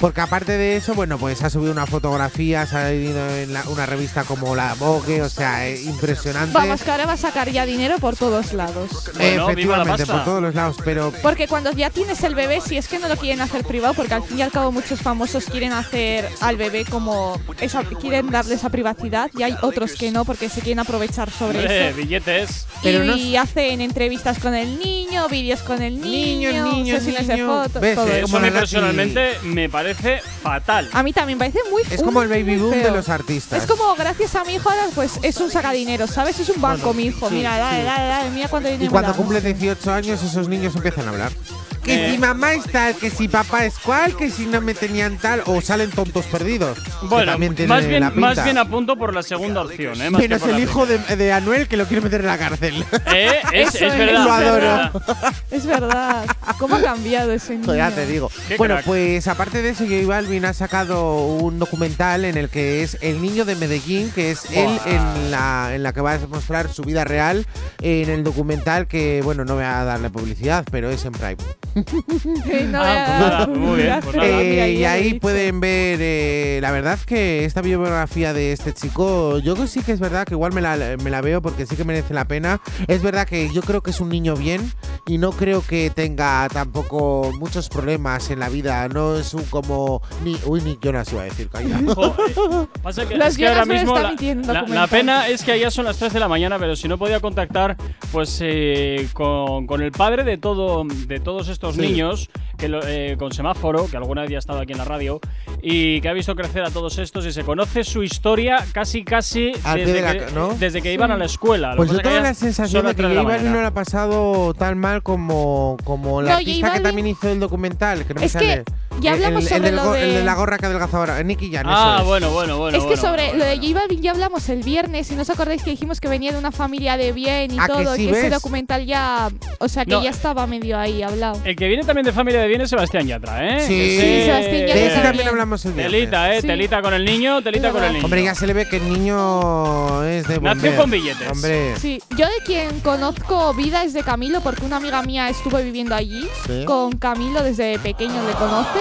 Porque aparte de eso, bueno, pues ha subido una fotografía, ha salido en la- una revista como la Vogue, o sea, eh, impresionante. Vamos, que ahora va a sacar ya dinero por todos lados. Efectivamente, por todos los lados, pero Porque cuando ya tienes el bebé, si es que no lo quieren hacer privado, porque al fin y al cabo muchos famosos quieren hacer al bebé como esa, quieren darle esa privacidad y hay otros que no porque se quieren aprovechar sobre eso. billetes. y hacen entrevistas con el niño, vídeos con el niño, niño, sesiones de niño. fotos, ¿Ves? todo Eh, eso. Eso a mí personalmente me parece fatal. A mí también me parece muy es como el baby boom de feo. los artistas. Es como, gracias a mi hijo, ahora pues es un sacadinero, ¿sabes? Es un banco, mi hijo. sí, mira, dale, sí. dale, dale, mira cuánto dinero Y cuando cumple 18 años, esos niños empiezan a hablar. Que Eh. si mamá es tal, que si papá es cual, que si no me tenían tal, o salen tontos perdidos. que Bueno, también tiene más bien, más bien apunto por la segunda opción, ¿eh? Más que Menos por el hijo de, de Anuel que lo quiere meter en la cárcel. Eh, es, <laughs> Eso es es, verdad. Lo es adoro. verdad. Es verdad. ¿Cómo ha cambiado ese niño? ya te digo. Qué Bueno, crack. pues aparte de eso, J Balvin ha sacado un documental en el que es el niño de Medellín, que es él Buah. en la, en la que va a mostrar su vida real en el documental que, bueno, no voy a darle publicidad, pero es en Prime. No, Ah, pues nada, muy bien, pues nada. Eh, y ahí pueden ver, eh, la verdad que esta biografía de este chico, yo creo que sí que es verdad que igual me la, me la veo porque sí que merece la pena. Es verdad que yo creo que es un niño bien y no creo que tenga tampoco muchos problemas en la vida. No es un como... Ni, uy, Nick Jonas iba a decir, calla. <laughs> Eh, pasa que, Las es que ahora mismo la, la- la pena es que allá son las 3 de la mañana, pero si no podía contactar pues eh, con, con el padre de todo de todos estos Sí. niños, que lo- eh, con semáforo, que alguna vez ya ha estado aquí en la radio, y que ha visto crecer a todos estos y se conoce su historia casi casi desde, de la que, ca- ¿no? desde que iban a la escuela. Pues yo tengo la sensación de que 3 J la Balvin no lo ha pasado tan mal como, como la No, artista que también hizo el documental, que no me Es que sale. Ya hablamos el, sobre del lo de- el de la gorra que adelgazadora. Nicky Jam. Ah, eso es. bueno, bueno, bueno. es que bueno, sobre bueno, lo de J Balvin ya hablamos el viernes y no os acordáis que dijimos que venía de una familia de bien y ¿A que todo, sí que ese documental ya, o sea, que No. ya estaba medio ahí hablado. El que viene también de familia de bien es Sebastián Yatra, ¿eh? Sí. Ese- Sí, Sebastián Yatra De ese también. hablamos el viernes. Telita, ¿eh? Sí. Telita con el niño, telita con el niño. Hombre, ya se le ve que el niño es de buen Nació con billetes. Hombre. Sí, yo de quien conozco vida es de Camilo porque una amiga mía estuvo viviendo allí Sí. con Camilo desde pequeño le conoce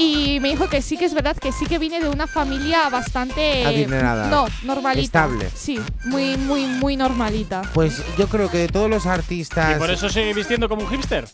y me dijo que sí que es verdad que sí que viene de una familia bastante Adinerada. no normalita Estable. sí muy muy muy normalita Pues yo creo que de todos los artistas. ¿Y por eso sigue vistiendo como un hipster?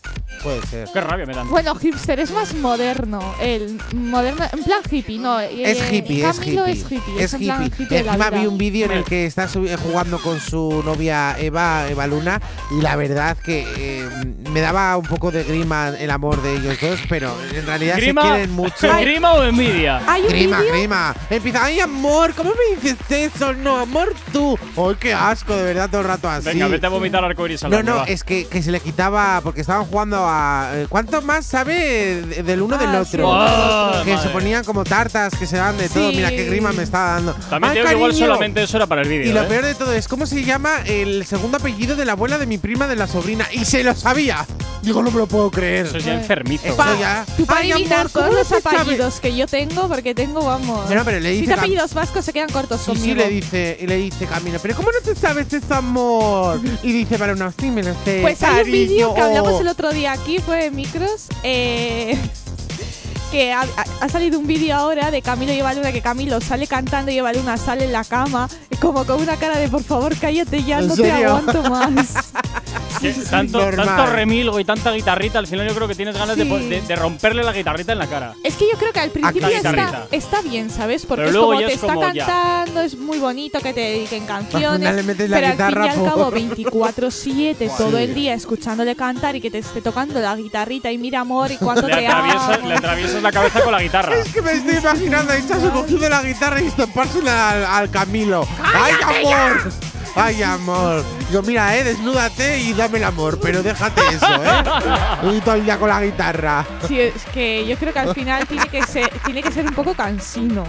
Puede ser. Qué rabia me dan. bueno hipster es más moderno el moderno en plan hippie no Es eh, hippie, es Camilo hippie. es hippie Es en plan hippie. hippie de la Encima vi un vídeo en el que está eh, jugando con su novia Eva, Eva Luna y la verdad que eh, me daba un poco de grima el amor de ellos dos, pero en realidad ¿Grima, se quieren mucho. ¿Grima o envidia? hay un Grima, vídeo grima. Empieza, ay amor, ¿cómo me dices eso? No, amor tú. Ay, qué asco, de verdad, todo el rato así. Venga, vete a vomitar arcoiris al No, baño, no, va. es que, que se le quitaba porque estaban jugando a. eh, ¿Cuánto más sabe de- del uno del Ah, otro? sí. Ah, que se madre. ponían como tartas, que se dan de todo. Sí. Mira qué grima me estaba dando. También Ay, te digo que igual cariño. solamente eso era para el vídeo. Y lo ¿eh? peor de todo es cómo se llama el segundo apellido de la abuela de mi prima de la sobrina. Y se lo sabía. Digo, no me lo puedo creer. Eso es ya enfermizo. Eso Pa, ya. tú para Ay, adivinar amor, ¿cómo todos no los se sabe? apellidos que yo tengo, porque tengo, vamos. No, pero le si dice te Cam- apellidos vascos se quedan cortos Sí, conmigo. sí, le dice, y le dice Camilo, pero ¿cómo no te sabes ese amor? Y dice, para no, sí me lo sé. Pues hay un vídeo que cariño". hablamos el otro día aquí, fue de Micros, eh, <laughs> que ha, salido un vídeo ahora de Camilo y Eva Luna, que Camilo sale cantando y Eva Luna sale en la cama, como con una cara de por favor cállate ya, ¿En no te aguanto más. <laughs> Tanto, tanto remilgo y tanta guitarrita, al final yo creo que tienes ganas de Sí. po- de, de romperle la guitarrita en la cara. Es que yo creo que al principio está, está bien, ¿sabes? Porque Pero es como ya te es está como ya. cantando, es muy bonito que te dediquen canciones. le metes la pero guitarra al fin y al cabo, 24-7, <laughs> todo el día escuchándole cantar y que te esté tocando la guitarrita y mira amor y cuánto Le te atraviesas, amo. le atraviesas la cabeza con la guitarra. Es que me estoy imaginando a Chaso cogiendo la guitarra y estampársela al, al Camilo. ¡Ay, amor! ¡Ay, amor! Yo, mira, eh, desnúdate y dame el amor, pero déjate eso, ¿eh? Y todo el día con la guitarra. Sí, es que yo creo que al final tiene que ser, tiene que ser un poco cansino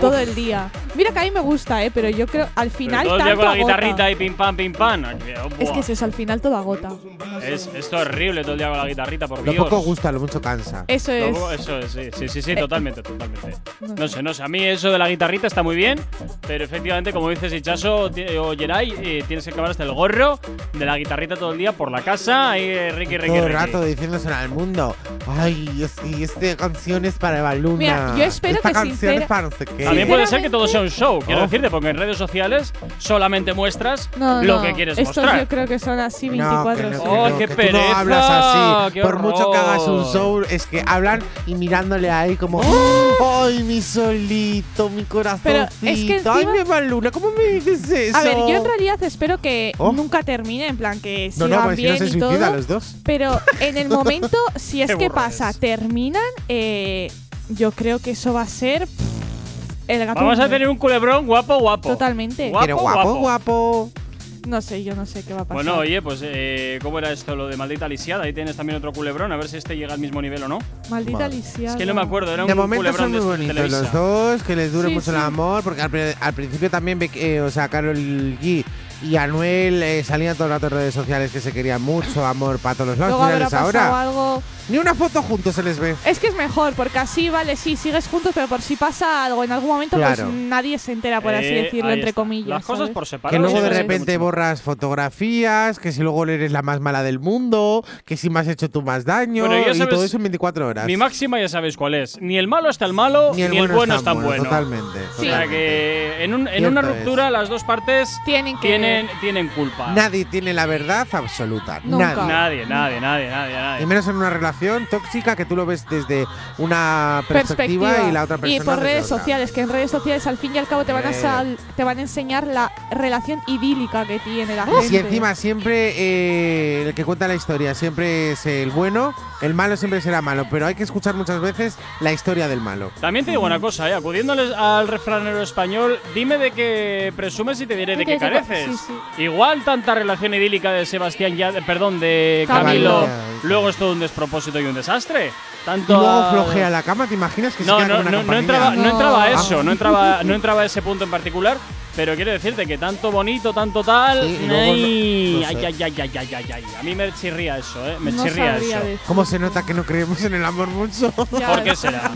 todo el día. Mira que a mí me gusta, ¿eh? Pero yo creo al Pero final todo el día con la agota. guitarrita y pim pam, pim pam. Es que es eso, al final todo agota. Es, esto es horrible todo el día con la guitarrita, por Lo Dios. poco gusta, lo mucho cansa. Eso es. Lo- Eso es, sí, sí, sí, sí, Eh, totalmente, totalmente. no No sé, no sé. A mí eso de la guitarrita está muy bien, pero efectivamente, como dices Hichaso o Geray, eh, tienes que acabar hasta el gorro de la guitarrita todo el día por la casa, ahí eh, Ricky, Ricky, Todo el rato diciéndoselo al mundo. Ay, es- y esta canción es para Eva Luna. Mira, yo espero Esta que canción sincera- es para no sé qué. También puede ser que todo sea un show, quiero Oh. decirte, porque en redes sociales solamente muestras No, lo no, que quieres estos mostrar. yo creo que son así No, 24 que no, que Oh, no, qué que tú pereza, no hablas así. qué Por mucho que hagas un horror. show, es que hablan y mirándole ahí como. ¡Oh! ¡Ay, mi solito, mi corazoncito! Pero es que ¡Ay, encima- mi Eva Luna! ¿Cómo me dices eso? A ver, yo en realidad espero que Oh. nunca termine, en plan que sigan no, pues si bien no se y todo. los dos. Pero en el momento, <laughs> si es que pasa, terminan, eh, yo creo que eso va a ser pff, el gato. Vamos a tener un culebrón guapo, guapo. Totalmente. Guapo, Pero guapo, guapo. guapo. No sé, yo no sé qué va a pasar. Bueno, oye, pues, eh, ¿cómo era esto lo de maldita lisiada? Ahí tienes también otro culebrón, a ver si este llega al mismo nivel o no. Maldita Vale. lisiada. Es que no me acuerdo, era De un momento culebrón son muy de, bonitos Televisa. los dos, que les dure Sí, mucho sí. el amor, porque al, pri- al principio también, ve que, eh, o sea, Carol G y Anuel eh, salían todo el rato en redes sociales que se querían mucho, amor para todos los lados. Luego habrá ahora. algo. Ni una foto juntos se les ve. Es que es mejor, porque así, vale, sí, sigues juntos, pero por si pasa algo en algún momento, Claro. pues nadie se entera, por así Eh, decirlo, ahí entre está. comillas. Las cosas ¿sabes? por separado. Que luego de repente borras fotografías, que si luego eres la más mala del mundo, que si me has hecho tú más daño, Bueno, ya y sabes- todo eso en 24 horas. Mi máxima ya sabéis cuál es. Ni el malo está el malo, ni el, bueno, está tan bueno. Totalmente. O sea que en, un- en Cierto una es. ruptura las dos partes Tienen que. tienen, tienen culpa. Nadie tiene la verdad absoluta. Nunca. Nadie. Nadie, nadie, nadie, nadie, nadie. Y menos en una relación tóxica que tú lo ves desde una perspectiva, y la otra persona Y por redes otra. sociales, que en redes sociales al fin y al cabo te van a, Eh. sal- te van a enseñar la relación idílica que tiene la Y gente. si encima siempre eh, el que cuenta la historia siempre es el bueno, el malo siempre será malo, pero hay que escuchar muchas veces la historia del malo. También te digo una cosa, eh, acudiéndoles al refranero español, dime de qué presumes y te diré de qué careces. sí, sí. Igual tanta relación idílica de Sebastián ya, perdón, de Camilo, Camilo. luego es todo un despropósito y un desastre. Tanto y luego flojea la cama, ¿te imaginas que No, se queda no, con una no, no entraba, no entraba a eso, Ah. no entraba, no entraba a ese punto en particular, pero quiero decirte que tanto bonito, tanto tal. Sí, no- ay, no ay, ay, ay, ay, ay, ay, ay. A mí me chirría eso, ¿eh? Me No chirría eso. ¿Cómo se nota que no creemos en el amor mucho? ¿Por qué será?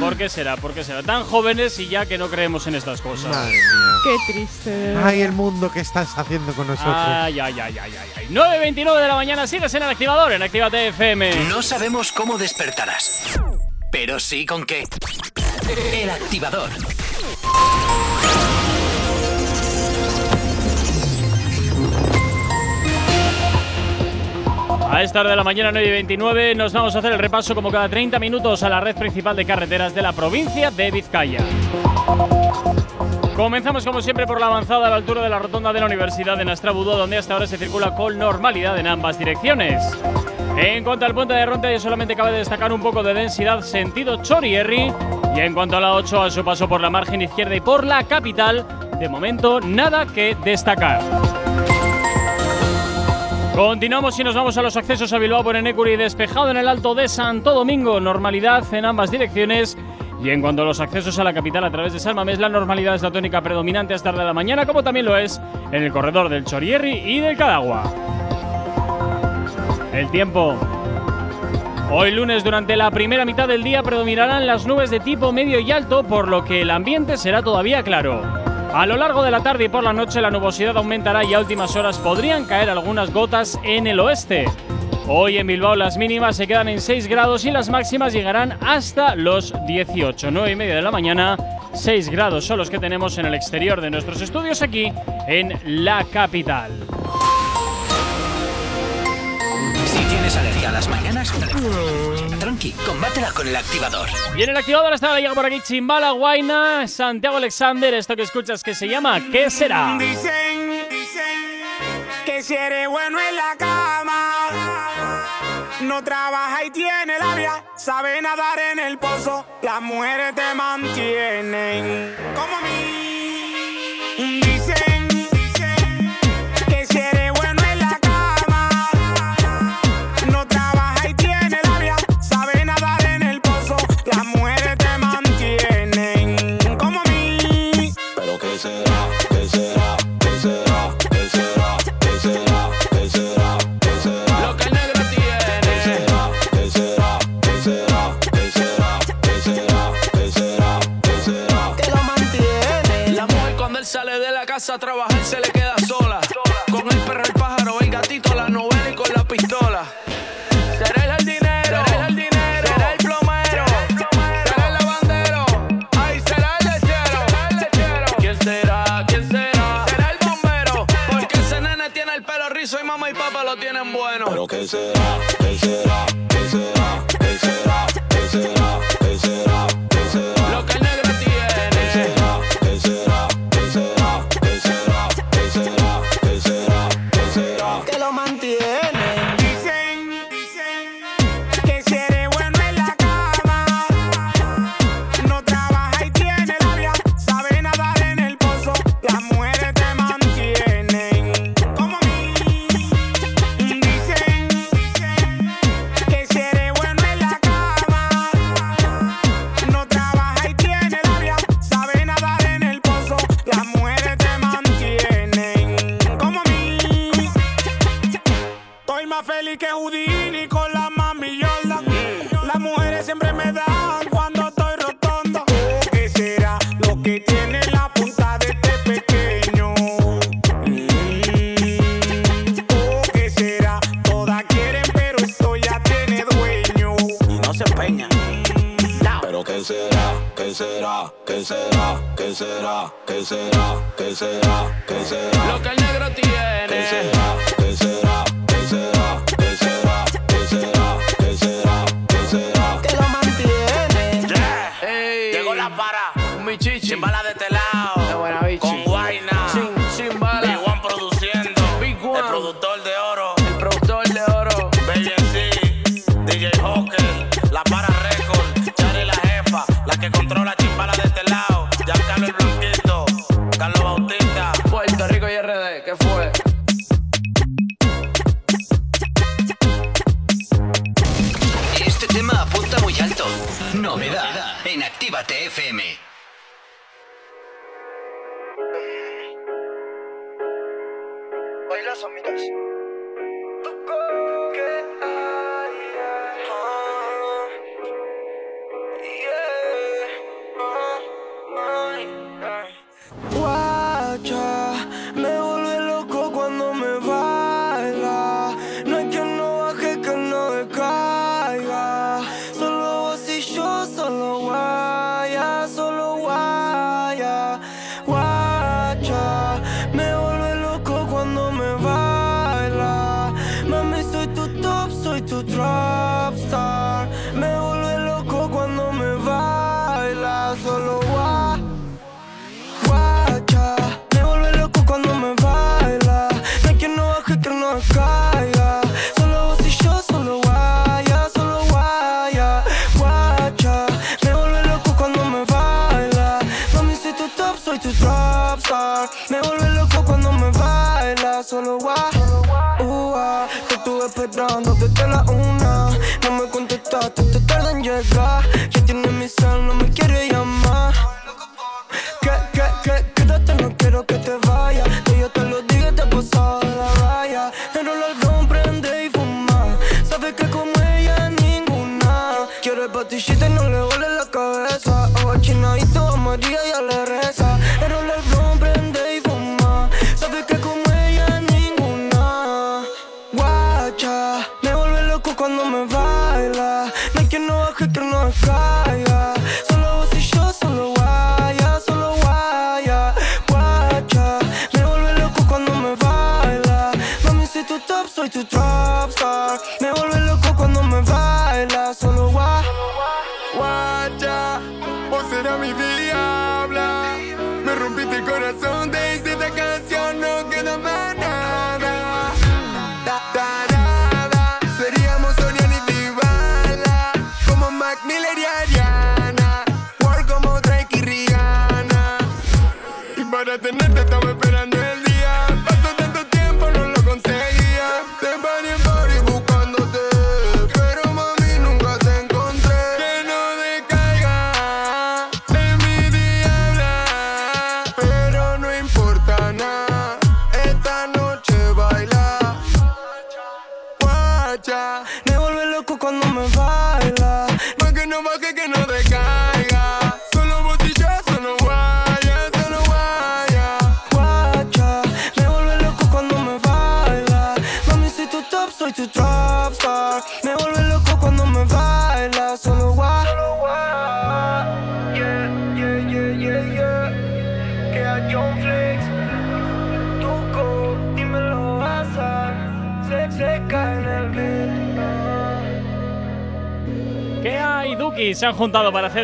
¿Por qué será? ¿Por qué será? Tan jóvenes y ya que no creemos en estas cosas. Madre mía. Qué triste. Ay, el mundo que estás haciendo con nosotros. Ay, ay, ay, ay, ay, ay. 9.29 de la mañana, sigues en el activador, en Actívate FM. No sabemos cómo despertarás, pero sí con qué. El activador. A esta hora de la mañana, 9 y 29, nos vamos a hacer el repaso como cada 30 minutos a la red principal de carreteras de la provincia de Vizcaya. Comenzamos como siempre por la avanzada a la altura de la rotonda de la Universidad de Nastrabudó, donde hasta ahora se circula con normalidad en ambas direcciones. En cuanto al puente de Ronte, solamente cabe destacar un poco de densidad sentido Chorierri. Y en cuanto a la 8, a su paso por la margen izquierda y por la capital, de momento nada que destacar. Continuamos y nos vamos a los accesos a Bilbao por Enecuri, despejado en el Alto de Santo Domingo, normalidad en ambas direcciones. Y en cuanto a los accesos a la capital a través de Salmamés, la normalidad es la tónica predominante hasta de la mañana, como también lo es en el corredor del Chorierri y del Cadagua. El tiempo. Hoy lunes durante la primera mitad del día predominarán las nubes de tipo medio y alto, por lo que el ambiente será todavía claro. A lo largo de la tarde y por la noche la nubosidad aumentará y a últimas horas podrían caer algunas gotas en el oeste. Hoy en Bilbao las mínimas se quedan en 6 grados y las máximas llegarán hasta los 18. 9 y media de la mañana, 6 grados son los que tenemos en el exterior de nuestros estudios aquí en la capital. Si tienes alergia a las mañanas, tranqui, combátela con el activador. Y en el activador hasta ahora llega por aquí Chimbala, Guaina, Santiago Alexander, esto que escuchas que se llama ¿Qué será? Dicen, dicen que si eres bueno en la cama, no trabaja y tiene labia, sabe nadar en el pozo, las mujeres te mantienen como mí. Casa a trabajar se le queda sola. Con el perro, el pájaro, el gatito, la novela y con la pistola. Será el jardinero, dinero, será el plomero, será el lavandero, ay, será el lechero. ¿Quién será? ¿Quién será? Será el bombero, porque ese nene tiene el pelo rizo y mamá y papá lo tienen bueno. Pero qué será, qué será,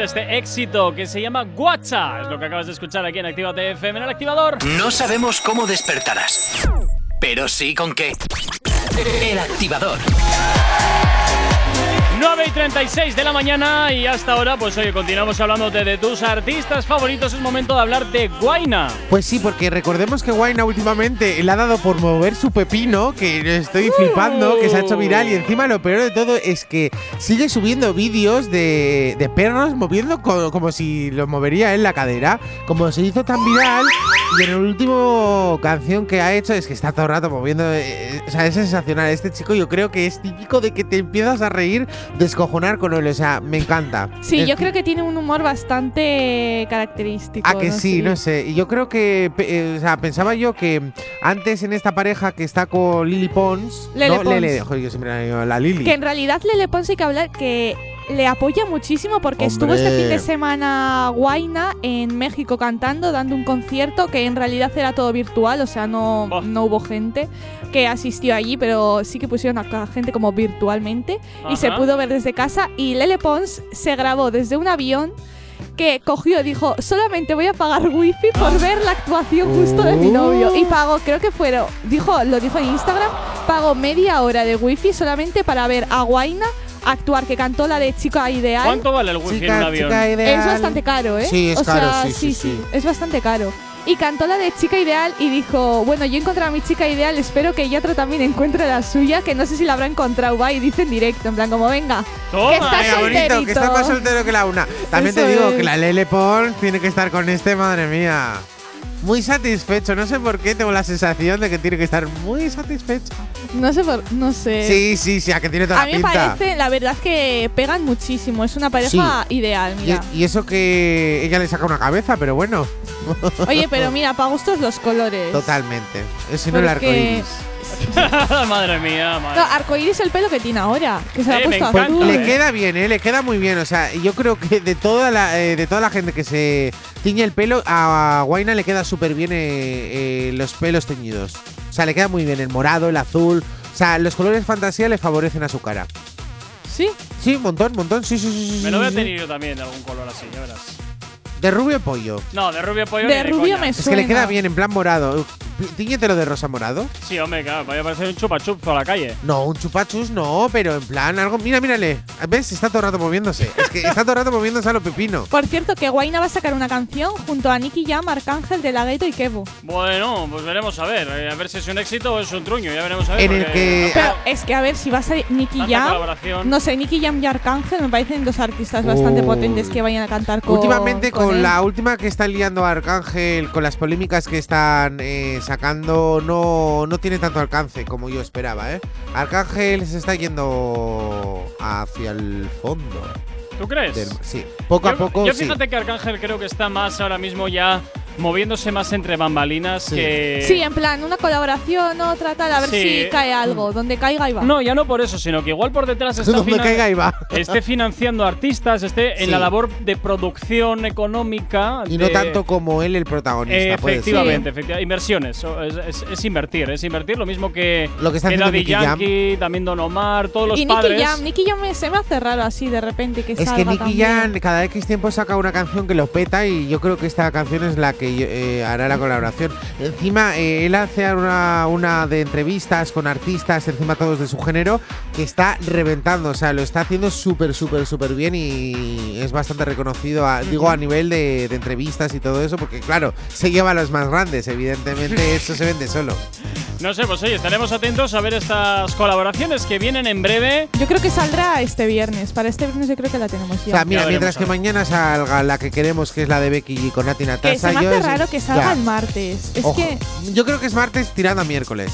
este éxito que se llama Guacha. Es lo que acabas de escuchar aquí en Actívate FM en el activador. No sabemos cómo despertarás, pero sí con qué. El activador. 9 y 36 de la mañana y hasta ahora, pues oye, continuamos hablándote de tus artistas favoritos. Es momento de hablar de Guaina. Pues sí, porque recordemos que Guaina últimamente le ha dado por mover su pepino, que estoy flipando, que se ha hecho viral. Y encima lo peor de todo es que sigue subiendo vídeos de, de perros moviendo co- como si los movería en la cadera. Como se hizo tan viral. Y en el último canción que ha hecho es que está todo el rato moviendo. eh, o sea, es sensacional. Este chico yo creo que es típico de que te empiezas a reír, descojonar con él. O sea, me encanta. Sí, yo creo que tiene un humor bastante característico. Ah, que no sí, sé. no sé. Y yo creo que, eh, o sea, pensaba yo que antes en esta pareja que está con Lily Pons, Lele no, Pons. Lele, joder, yo siempre la la Lily. Que en realidad Lele Pons hay que hablar que le apoya muchísimo porque estuvo este fin de semana Guaina en México cantando, dando un concierto que en realidad era todo virtual, o sea, no, no hubo gente que asistió allí, pero sí que pusieron a gente como virtualmente y se pudo ver desde casa. Y Lele Pons se grabó desde un avión que cogió, dijo, solamente voy a pagar wifi por ver la actuación justo de mi novio. Y pagó, creo que fueron, dijo, lo dijo en Instagram, pagó media hora de wifi solamente para ver a Guaina actuar, que cantó la de Chica Ideal. ¿Cuánto vale el wifi en un avión? Es bastante caro, ¿eh? Sí, es o caro, sea, sí, sí, sí. Es bastante caro. y cantó la de chica ideal y dijo, bueno, yo he encontrado a mi chica ideal, espero que Yatra también encuentre la suya, que no sé si la habrá encontrado, va, y dice en directo, en plan como, venga, que está Venga, bonito, que está más soltero que la una. También te Eso digo es. que la Lele Pons tiene que estar con este, madre mía. Muy satisfecho, no sé por qué tengo la sensación de que tiene que estar muy satisfecho. No sé, por, no sé. Sí, sí, sí, a que tiene toda A mí me pinta. parece, la verdad, que pegan muchísimo. Es una pareja ideal, mira. y eso que ella le saca una cabeza, pero bueno. Oye, pero <laughs> mira, para gustos los colores. Totalmente. Es no el arco Porque- iris. <laughs> madre mía, madre No, arcoíris el pelo que tiene ahora, que se lo ha Eh, me puesto encanta, azul. Le queda bien, ¿eh? Le queda muy bien. O sea, yo creo que de toda la, eh, de toda la gente que se tiñe el pelo, a Guaina le queda súper bien eh, eh, los pelos teñidos. O sea, le queda muy bien el morado, el azul. O sea, los colores fantasía le favorecen a su cara. ¿Sí? Sí, un montón, montón. Sí, sí, sí. sí, Me lo voy a sí, tener yo también de algún color así, ya verás. De rubio pollo. No, de rubio pollo. De rubio coña. me Es que le queda bien en plan morado. Tíñetelo de rosa morado. Sí, hombre, claro, vaya a parecer un chupa chup por la calle. No, un chupachus no, pero en plan algo. Mira, mírale. ¿Ves? Está todo el rato moviéndose. Es que está todo el rato moviéndose a lo pepino. <laughs> Por cierto, que Guaina va a sacar una canción junto a Nicky Jam, Arcángel, De La Ghetto y Kevo. Bueno, pues veremos a ver. eh, A ver si es un éxito o es un truño. Ya veremos a ver. En el que. Pero es que a ver si va a salir Nicky Jam. No sé, Nicky Jam y Arcángel me parecen dos artistas bastante Uy. potentes que vayan a cantar con. Últimamente con, él. la última que está liando a Arcángel, con las polémicas que están eh, sacando, no, no tiene tanto alcance como yo esperaba, ¿eh? Arcángel se está yendo hacia el fondo. ¿Tú crees? del- sí, poco a poco Yo sí. fíjate que Arcángel creo que está más ahora mismo ya moviéndose más entre bambalinas que. Sí, en plan, una colaboración, otra tal, a ver Sí. si cae algo. Donde caiga y va. No, ya no por eso, sino que igual por detrás está Donde caiga y va. esté financiando artistas, esté en Sí. la labor de producción económica. Y no de- tanto como él el protagonista. puede ser. Efectivamente, efectivamente. Inversiones. Es, es- es invertir, es invertir. Lo mismo que, Lo que está que Daddy Nicky Jam. Yankee, también Don Omar, todos los y Nicky padres. Jam, Nicky Jam me- se me hace raro así de repente que Es que salga Nicky también. Jam cada X tiempo saca una canción que lo peta y yo creo que esta canción es la que eh, hará la colaboración. Encima, eh, él hace una, una de entrevistas con artistas, encima todos de su género, que está reventando, o sea, lo está haciendo súper, súper, súper bien y es bastante reconocido, a- digo, a nivel de, de entrevistas y todo eso, porque claro, se lleva a los más grandes, evidentemente <laughs> eso se vende solo. No sé, pues oye, estaremos atentos a ver estas colaboraciones que vienen en breve. Yo creo que saldrá este viernes. Para este viernes yo creo que la tenemos O ya. sea, mira, Ya mientras que mañana salga la que queremos, que es la de Becky G con Nati Natasha, yo es- raro que salga ya. el martes. Es Ojo, que. Yo creo que es martes tirando a miércoles.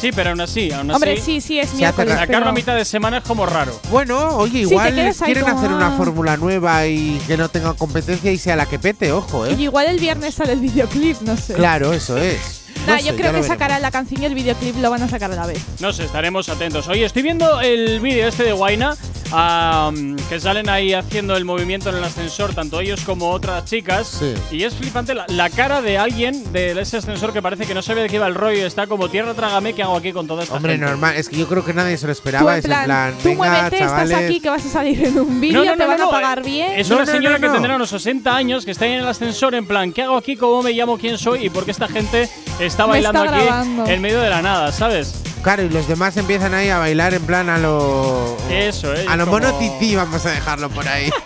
Sí, pero aún así, aún así. Hombre, sí, sí, es miércoles. Sacarlo pero- a mitad de semana es como raro. Bueno, oye, igual quieren como, hacer una fórmula nueva y que no tenga competencia y sea la que pete, ojo, Y ¿eh? igual el viernes sale el videoclip, no sé. Claro, eso es. No Nah, sé, yo creo que sacarán la canción y el videoclip lo van a sacar a la vez. No sé, estaremos atentos. Oye, estoy viendo el vídeo este de Guaina, am, que salen ahí haciendo el movimiento en el ascensor, tanto ellos como otras chicas. Sí. Y es flipante la, la cara de alguien de ese ascensor que parece que no sabe de qué va el rollo. y Está como tierra trágame, ¿qué hago aquí con toda esta Hombre, gente? normal, es que yo creo que nadie se lo Tú esperaba. en es plan, en plan, tú venga, muévete, chavales. estás aquí que vas a salir en un vídeo, te van a pagar eh, bien. Es No, una no, señora no, que no. tendrá unos 60 años, que está ahí en el ascensor en plan, ¿qué hago aquí? ¿Cómo me llamo? ¿Quién soy? ¿Y por qué esta gente está bailando está aquí grabando. en medio de la nada, ¿sabes? Claro, y los demás empiezan ahí a bailar en plan a lo. Eso, ¿eh? A lo como- mono tití, vamos a dejarlo por ahí. <laughs>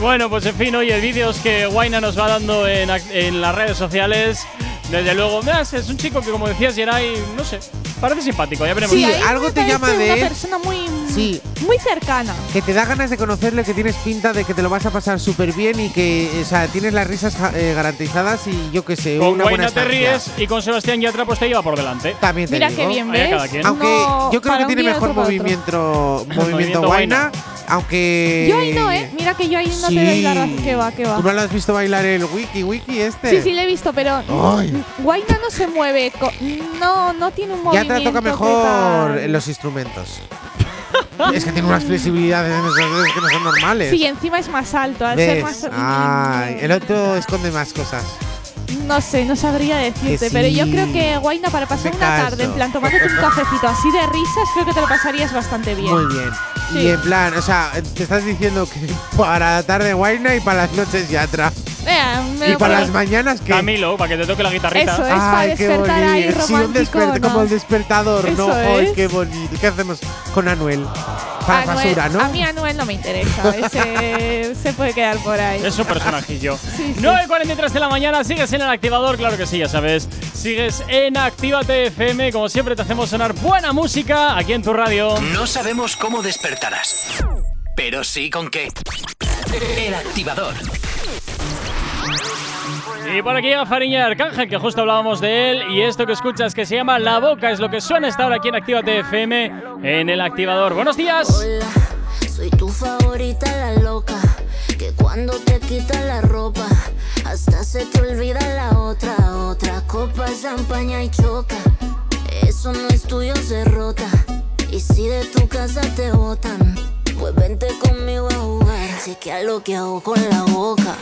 Bueno, pues en fin, oye, vídeos que Waina nos va dando en, en las redes sociales. Desde luego, es un chico que, como decías, Geray, no sé, parece simpático, ya veremos. Sí, algo te llama de una persona muy, Sí. muy cercana. Que te da ganas de conocerle, que tienes pinta de que te lo vas a pasar súper bien y que, o sea, tienes las risas eh, garantizadas y yo que sé, Con una buena te ríes y con Sebastián Yatra pues te lleva por delante. También te Mira digo. qué bien, ¿ves? cada quien. Aunque yo creo que tiene mejor <laughs> movimiento, movimiento Movimiento Guaina, Guaina. aunque. Yo ahí no, ¿eh? Mira que yo ahí no te doy la razón. Que va, que va. ¿Tú no lo has visto bailar el wiki wiki este? Sí, sí, le he visto, pero. Guaina no se mueve. No, no tiene un Ya movimiento. te toca mejor los instrumentos. Es que tiene unas flexibilidades en que no son normales. Sí, encima es más alto. Al ser más. El otro esconde más cosas. No sé, no sabría decirte, pero yo creo que Guaina para pasar una tarde, en plan tomándote un cafecito así de risas, creo que te lo pasarías bastante bien. Muy bien. Sí. Y en plan, o sea, te estás diciendo que <laughs> para la tarde Guaina y para las noches Yatra. Eh, me Y lo para las mañanas que. Camilo, para que te toque la guitarrita. Eso es, para Ay, qué despertar ahí bonito. Sí, un romántico. desper- ¿no? como el despertador, ¿no? Eso Ay, es. qué bonito. ¿Qué hacemos con Anuel? para Anuel- basura, ¿no? A mí Anuel no me interesa. Ese <laughs> se puede quedar por ahí. Es un personajillo. Sí, sí. 9.43 de la mañana, sigues en el activador, claro que sí, ya sabes. Sigues en Actívate FM, como siempre te hacemos sonar buena música aquí en tu radio. No sabemos cómo despertarás, pero sí con qué. El activador. Y por aquí llega Fariña de Arcángel, que justo hablábamos de él. Y esto que escuchas que se llama La Boca es lo que suena esta hora aquí en Actívate FM en el activador. Buenos días. Soy tu favorita, la loca. Que cuando te quitas la ropa, hasta se te olvida la otra. Otra copa, champaña y choca. Eso no es tuyo, se rota. Y si de tu casa te botan, pues vente conmigo a jugar. Chequea lo que hago con la boca.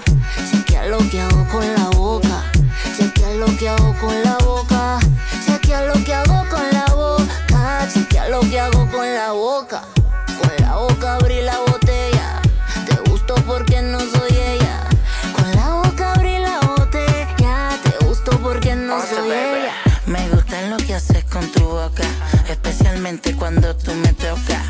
Chequea lo que hago con la boca. Chequea lo que hago con la boca. Chequea lo que hago con la boca. Chequea lo que hago con la boca. Con la boca abrí la botella. Te gustó porque no soy ella. Con la boca abrí la botella. Te gustó porque no soy ella. Me gusta lo que haces con tu boca, cuando tú me tocas.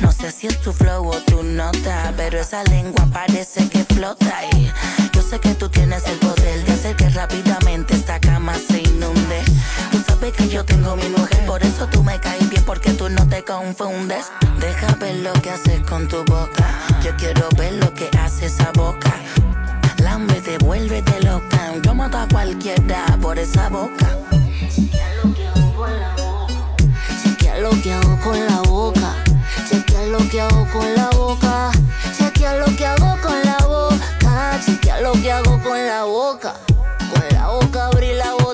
No sé si es tu flow o tu nota, pero esa lengua parece que flota. Y yo sé que tú tienes el poder de hacer que rápidamente esta cama se inunde. Tú sabes que yo tengo mi mujer, por eso tú me caes bien, porque tú no te confundes. Deja ver lo que haces con tu boca. Yo quiero ver lo que hace esa boca. Lambe, devuélvete loca. Yo mato a cualquiera por esa boca. Hago con la boca. Chequea lo que hago con la boca. Chequea lo que hago con la boca. Chequea lo que hago con la boca. Con la boca abrí la botella.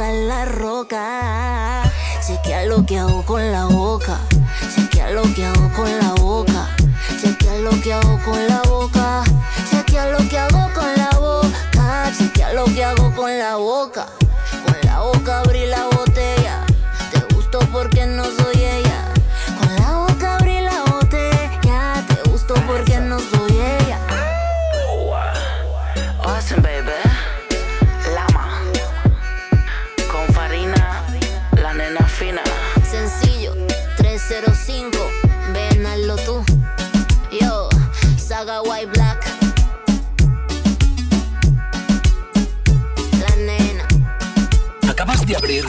A la roca. Chequea lo que hago con la boca. Chequea lo que hago con la boca. Chequea lo que hago con la boca. Chequea lo que hago con la boca. Chequea lo que hago con la boca.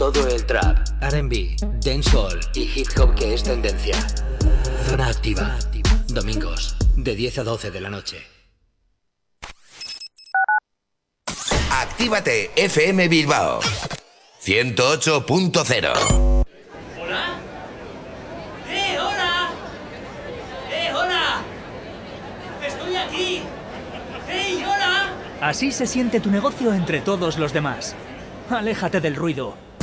todo el trap, RB, dancehall y hip hop que es tendencia. Zona activa. Domingos, de 10 a 12 de la noche. Actívate FM Bilbao 108.0 ¿Hola? ¡Eh, hola! ¡Eh, hola! ¡Estoy aquí! ¡Hey, hola! Así se siente tu negocio entre todos los demás. Aléjate del ruido.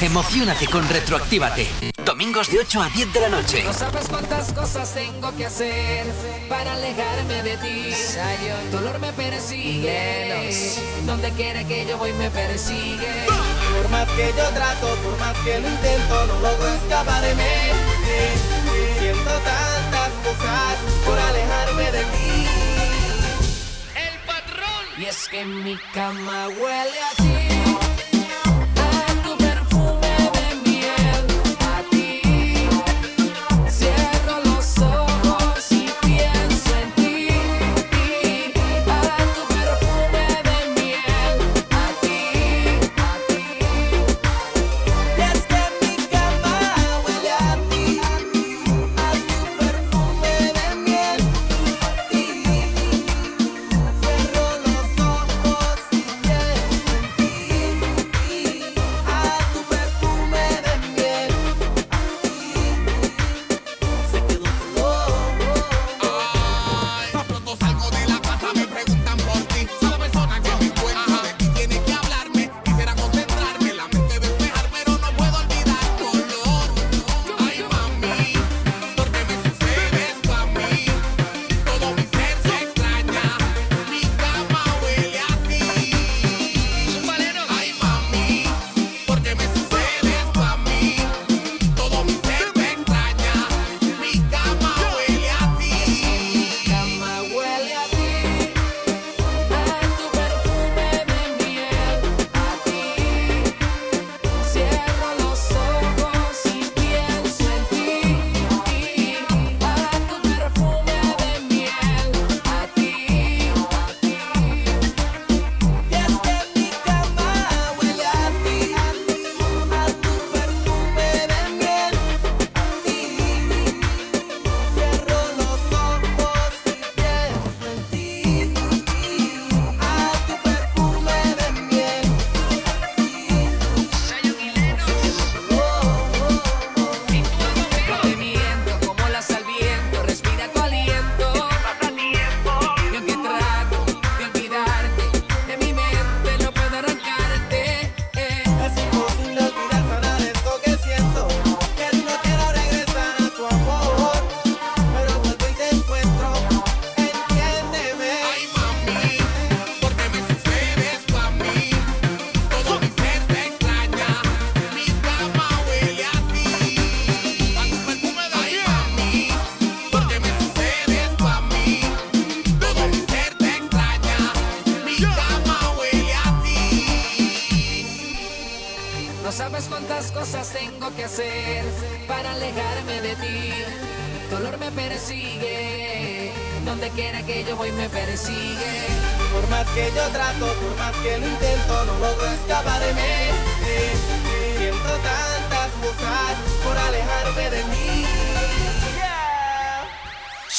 Emocionate con Retroactívate. Domingos de 8 a 10 de la noche. No sabes cuántas cosas tengo que hacer para alejarme de ti. Tu olor me persigue. Donde quiera que yo voy me persigue. Por más que yo trato, por más que lo intento, no logro escaparme. Siento tantas cosas por alejarme de ti. Y es que mi cama huele a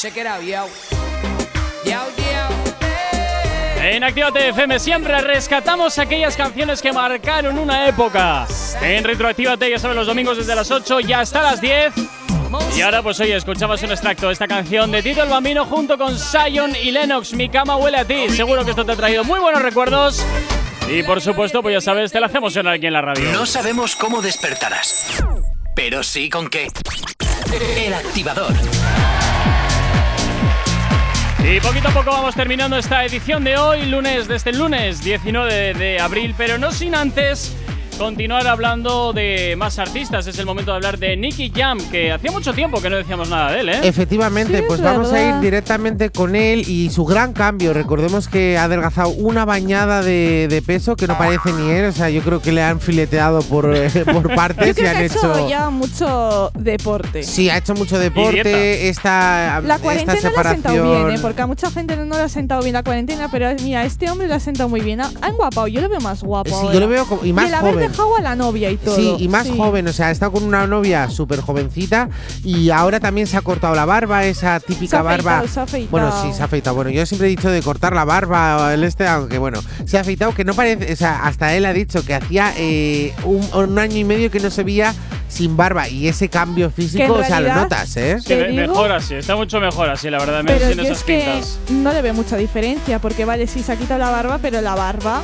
Check it out, yo. Yo, yo. En Actívate FM siempre rescatamos aquellas canciones que marcaron una época. En Retroactívate, ya saben, los domingos desde las 8 y hasta las 10. Y ahora, pues oye, escuchamos un extracto de esta canción de Tito el Bambino junto con Sion y Lennox. Mi cama huele a ti. Seguro que esto te ha traído muy buenos recuerdos. Y por supuesto, pues ya sabes, te la hacemos sonar aquí en la radio. No sabemos cómo despertarás, pero sí con qué. El activador. Y poquito a poco vamos terminando esta edición de hoy, lunes, desde el lunes 19 de, de abril, pero no sin antes continuar hablando de más artistas. Es el momento de hablar de Nicky Jam, que hacía mucho tiempo que no decíamos nada de él, ¿eh? Efectivamente, Sí, pues es vamos a ir directamente con él y su gran cambio. Recordemos que ha adelgazado una bañada de, de peso que no parece ni él. O sea, yo creo que le han fileteado por, <laughs> eh, por Yo partes y creo que han ha hecho hecho. ya mucho deporte. Sí, ha hecho mucho deporte. Esta, La esta cuarentena le ha separación. sentado bien, ¿eh? porque a mucha gente no le ha sentado bien la cuarentena, pero mira, este hombre le ha sentado muy bien. Ha ha enguapado, yo lo veo más guapo. Sí, ahora. yo lo veo como- y más el haber joven. Dejado a la novia y todo. Sí, y más Sí. joven, o sea, ha estado con una novia súper jovencita y ahora también se ha cortado la barba, esa típica Se ha barba. afeitado, se ha afeitado. Bueno, sí, se ha afeitado. Bueno, yo siempre he dicho de cortar la barba o el este, aunque bueno, se ha afeitado que no parece, o sea, hasta él ha dicho que hacía eh, un, un año y medio que no se veía sin barba y ese cambio físico, o sea, lo notas, ¿eh? Sí, mejor así, está mucho mejor así, la verdad. Pero yo esas es que pintas. no le veo mucha diferencia, porque vale, sí se ha quitado la barba, pero la barba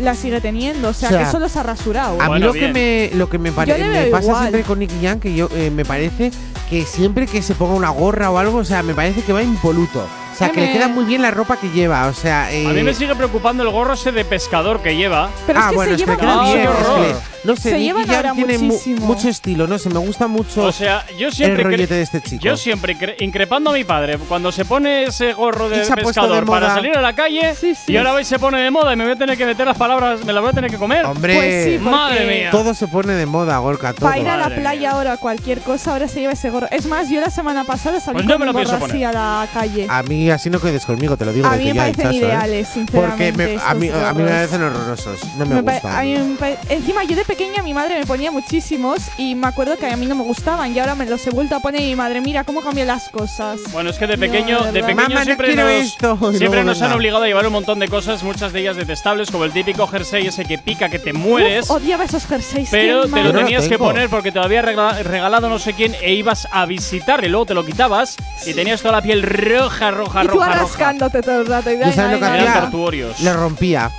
la sigue teniendo. O sea, O sea, que solo se ha rasurado. A mí lo que me lo que me, pare- Yo le me veo pasa igual. siempre con Nicky Jam que yo eh, me parece que siempre que se ponga una gorra o algo, o sea, me parece que va impoluto. O sea, que le queda muy bien la ropa que lleva, o sea, eh, A mí me sigue preocupando el gorro ese de pescador que lleva. ah, bueno, es que le queda Ah, bien. qué es que horror. le- no sé, Se Nicky llevan Jam ahora tiene mu- muchísimo. mucho estilo, no sé, me gusta mucho O sea, yo siempre el cre- rollete de este chico. Yo siempre cre- increpando a mi padre cuando se pone ese gorro de Y se ha puesto pescador de para salir a la calle y ahora hoy se pone de moda y me voy a tener que meter las palabras, me las voy a tener que comer. Hombre, Pues madre mía. todo se pone de moda, Gorka, todo. Para ir a la playa ahora, cualquier cosa, ahora se lleva ese gorro. Es más, yo la semana pasada salí Pues no con me lo un pienso así poner. a la calle. A mí así no quedes conmigo, te lo digo A desde mí me ya, parecen ¿eh? ideales, Porque me- sinceramente, a, mí, a mí me gorros. parecen horrorosos, no me, Me pa- gustan. a mí me pa- encima, yo de pequeña mi madre me ponía muchísimos y me acuerdo que a mí no me gustaban y ahora me los he vuelto a poner y mi madre, mira cómo cambian las cosas. Bueno, es que de No, pequeño, de pequeño Mamá, siempre nos, esto. <laughs> Y siempre nos han obligado a llevar un montón de cosas, muchas de ellas detestables, como el típico jersey ese que pica, que te mueres. Uf, odiaba esos jerseys. Pero te lo tenías que poner porque te lo había regalado no sé quién e ibas a visitar y luego te lo quitabas y tenías toda la piel roja, roja, Y tú roja, roja. rascándote todo el rato. Y ¿Yo sabes lo que venga, Eran hacía? tortuorios. Le rompía.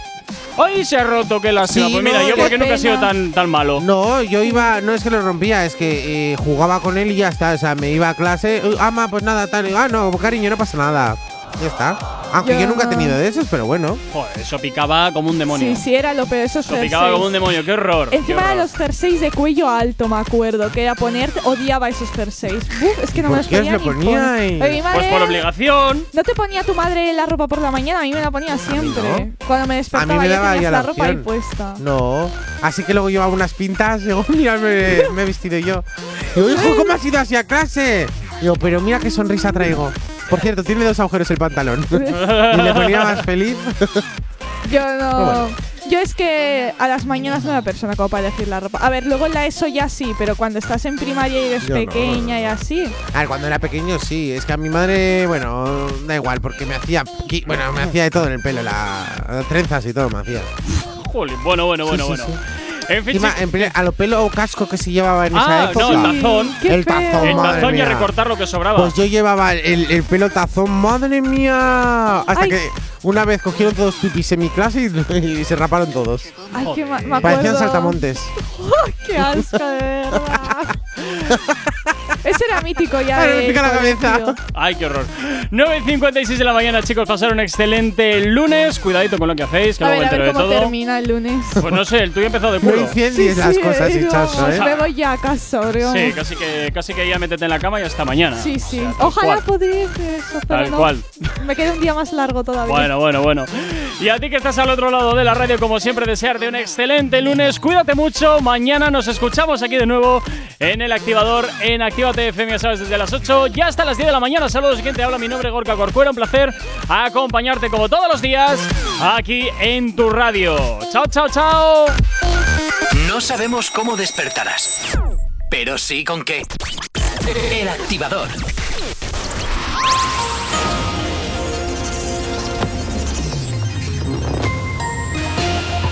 ¡Ay, se ha roto! ¡Qué lástima! Sí, pues mira, no, yo porque nunca he sido tan, tan malo. No, yo iba, no es que lo rompía, es que eh, jugaba con él y ya está. O sea, me iba a clase, "Uh, ama, pues nada, tal. Ah, no, cariño, no pasa nada. Ya está. Aunque yo, Yo- nunca he tenido de esos, pero bueno. Joder, eso picaba como un demonio. Sí, sí, era lo peor. Eso picaba como un demonio, qué horror. qué Encima de los jerseys de cuello alto, me acuerdo, que era poner, odiaba esos jerseys. Uf, es que no me los qué os ponía lo ni por- madre- Pues por obligación. ¿No te ponía tu madre la ropa por la mañana? A mí me la ponía siempre. Cuando me A despertaba mí me ya daba tenías ya la la ropa ahí puesta. No. Así que luego llevaba unas pintas. <laughs> Digo, mira, me, me he vestido yo. Digo, hijo, ¿cómo has ido así a clase? Digo, pero mira qué sonrisa traigo. Por cierto, tiene dos agujeros el pantalón. <laughs> y le ponía más feliz. Yo no. Bueno. Yo es que a las mañanas no era persona como para elegir la ropa. A ver, luego en la ESO ya sí, pero cuando estás en primaria y eres Yo no. pequeña y así. A ver, cuando era pequeño sí. Es que a mi madre, bueno, da igual, porque me hacía. Bueno, me hacía de todo en el pelo, la trenzas y todo me hacía. Jolín, bueno, bueno, Sí, bueno, sí, bueno. sí. En fin, Encima, sí. en pleno- a lo pelo o casco que se llevaba en Ah, esa época. no, el tazón. Qué el tazón, feo. El tazón y a recortar lo que sobraba. Pues yo llevaba el, el pelo tazón, madre mía. Hasta Ay. que una vez cogieron todos pipis en mi clase y, <laughs> y se raparon todos. Ay, qué me. Parecían saltamontes. <laughs> Qué asco, de verdad. <laughs> Ese era mítico ya. <laughs> Ay, me de pica la cabeza. Ay, qué horror. 9.56 de la mañana, chicos. Pasar un excelente lunes. Cuidadito con lo que hacéis, que A luego ver, a ver de cómo todo. termina el lunes. Pues no sé, el tuyo empezó de No culo. incendies las cosas, eh, hinchazo, vamos, ¿eh? Me voy ya a casa, bro. Sí, casi que, casi que ya métete en la cama y hasta mañana. Sí, sí. O sea, Ojalá pudiese eso, pero Tal no. cual. Me queda un día más largo todavía. Bueno, bueno, bueno. Y a ti que estás al otro lado de la radio, como siempre, desearte un excelente lunes. Cuídate mucho. Mañana nos escuchamos aquí de nuevo en el activador en Actívate FM, sabes, desde las 8 ya hasta las 10 de la mañana. Saludos, quien te habla. Mi nombre Gorka Corcuera. Un placer acompañarte como todos los días aquí en tu radio. Chao, chao, chao. No sabemos cómo despertarás, pero sí con qué. El activador.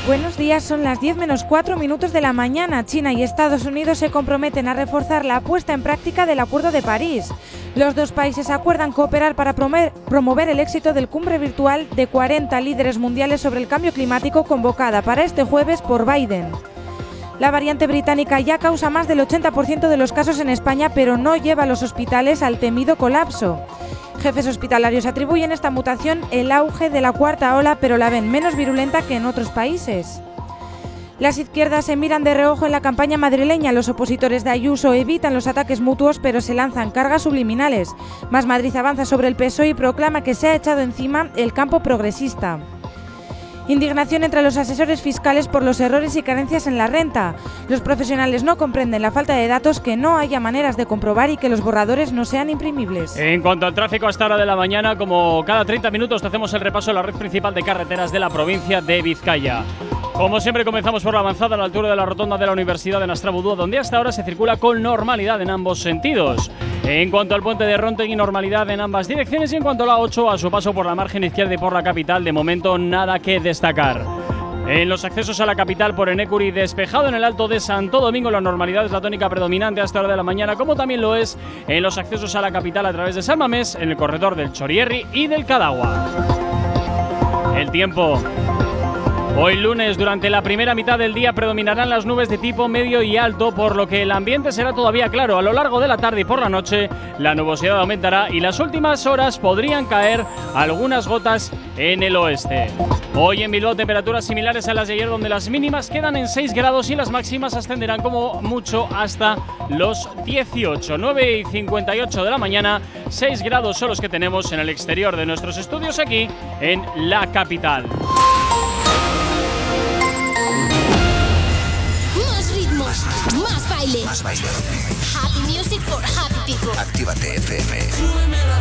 Buenos días, son las 10 menos 4 minutos de la mañana. China y Estados Unidos se comprometen a reforzar la puesta en práctica del Acuerdo de París. Los dos países acuerdan cooperar para promover, el éxito del cumbre virtual de 40 líderes mundiales sobre el cambio climático convocada para este jueves por Biden. La variante británica ya causa más del 80% de los casos en España, pero no lleva a los hospitales al temido colapso. Jefes hospitalarios atribuyen esta mutación el auge de la cuarta ola, pero la ven menos virulenta que en otros países. Las izquierdas se miran de reojo en la campaña madrileña. Los opositores de Ayuso evitan los ataques mutuos, pero se lanzan cargas subliminales. Más Madrid avanza sobre el PSOE y proclama que se ha echado encima el campo progresista. Indignación entre los asesores fiscales por los errores y carencias en la renta. Los profesionales no comprenden la falta de datos, que no haya maneras de comprobar y que los borradores no sean imprimibles. En cuanto al tráfico a esta hora de la mañana, como cada 30 minutos hacemos el repaso de la red principal de carreteras de la provincia de Vizcaya. Como siempre comenzamos por la avanzada a la altura de la rotonda de la Universidad de Nastrabudúa, donde hasta ahora se circula con normalidad en ambos sentidos. En cuanto al puente de Rontegui, normalidad en ambas direcciones y en cuanto a la 8, a su paso por la margen izquierda y por la capital, de momento nada que destacar. En los accesos a la capital por Enecuri, despejado en el Alto de Santo Domingo, la normalidad es la tónica predominante hasta hora de la mañana, como también lo es en los accesos a la capital a través de San Mamés, en el corredor del Chorierri y del Cadagua. El tiempo. Hoy lunes, durante la primera mitad del día, predominarán las nubes de tipo medio y alto, por lo que el ambiente será todavía claro. A lo largo de la tarde y por la noche, la nubosidad aumentará y las últimas horas podrían caer algunas gotas en el oeste. Hoy en Bilbao, temperaturas similares a las de ayer, donde las mínimas quedan en 6 grados y las máximas ascenderán como mucho hasta los 18. 9 y 58 de la mañana, 6 grados son los que tenemos en el exterior de nuestros estudios aquí en la capital. Más más baile. Más baile. Happy music for happy people. Actívate FM.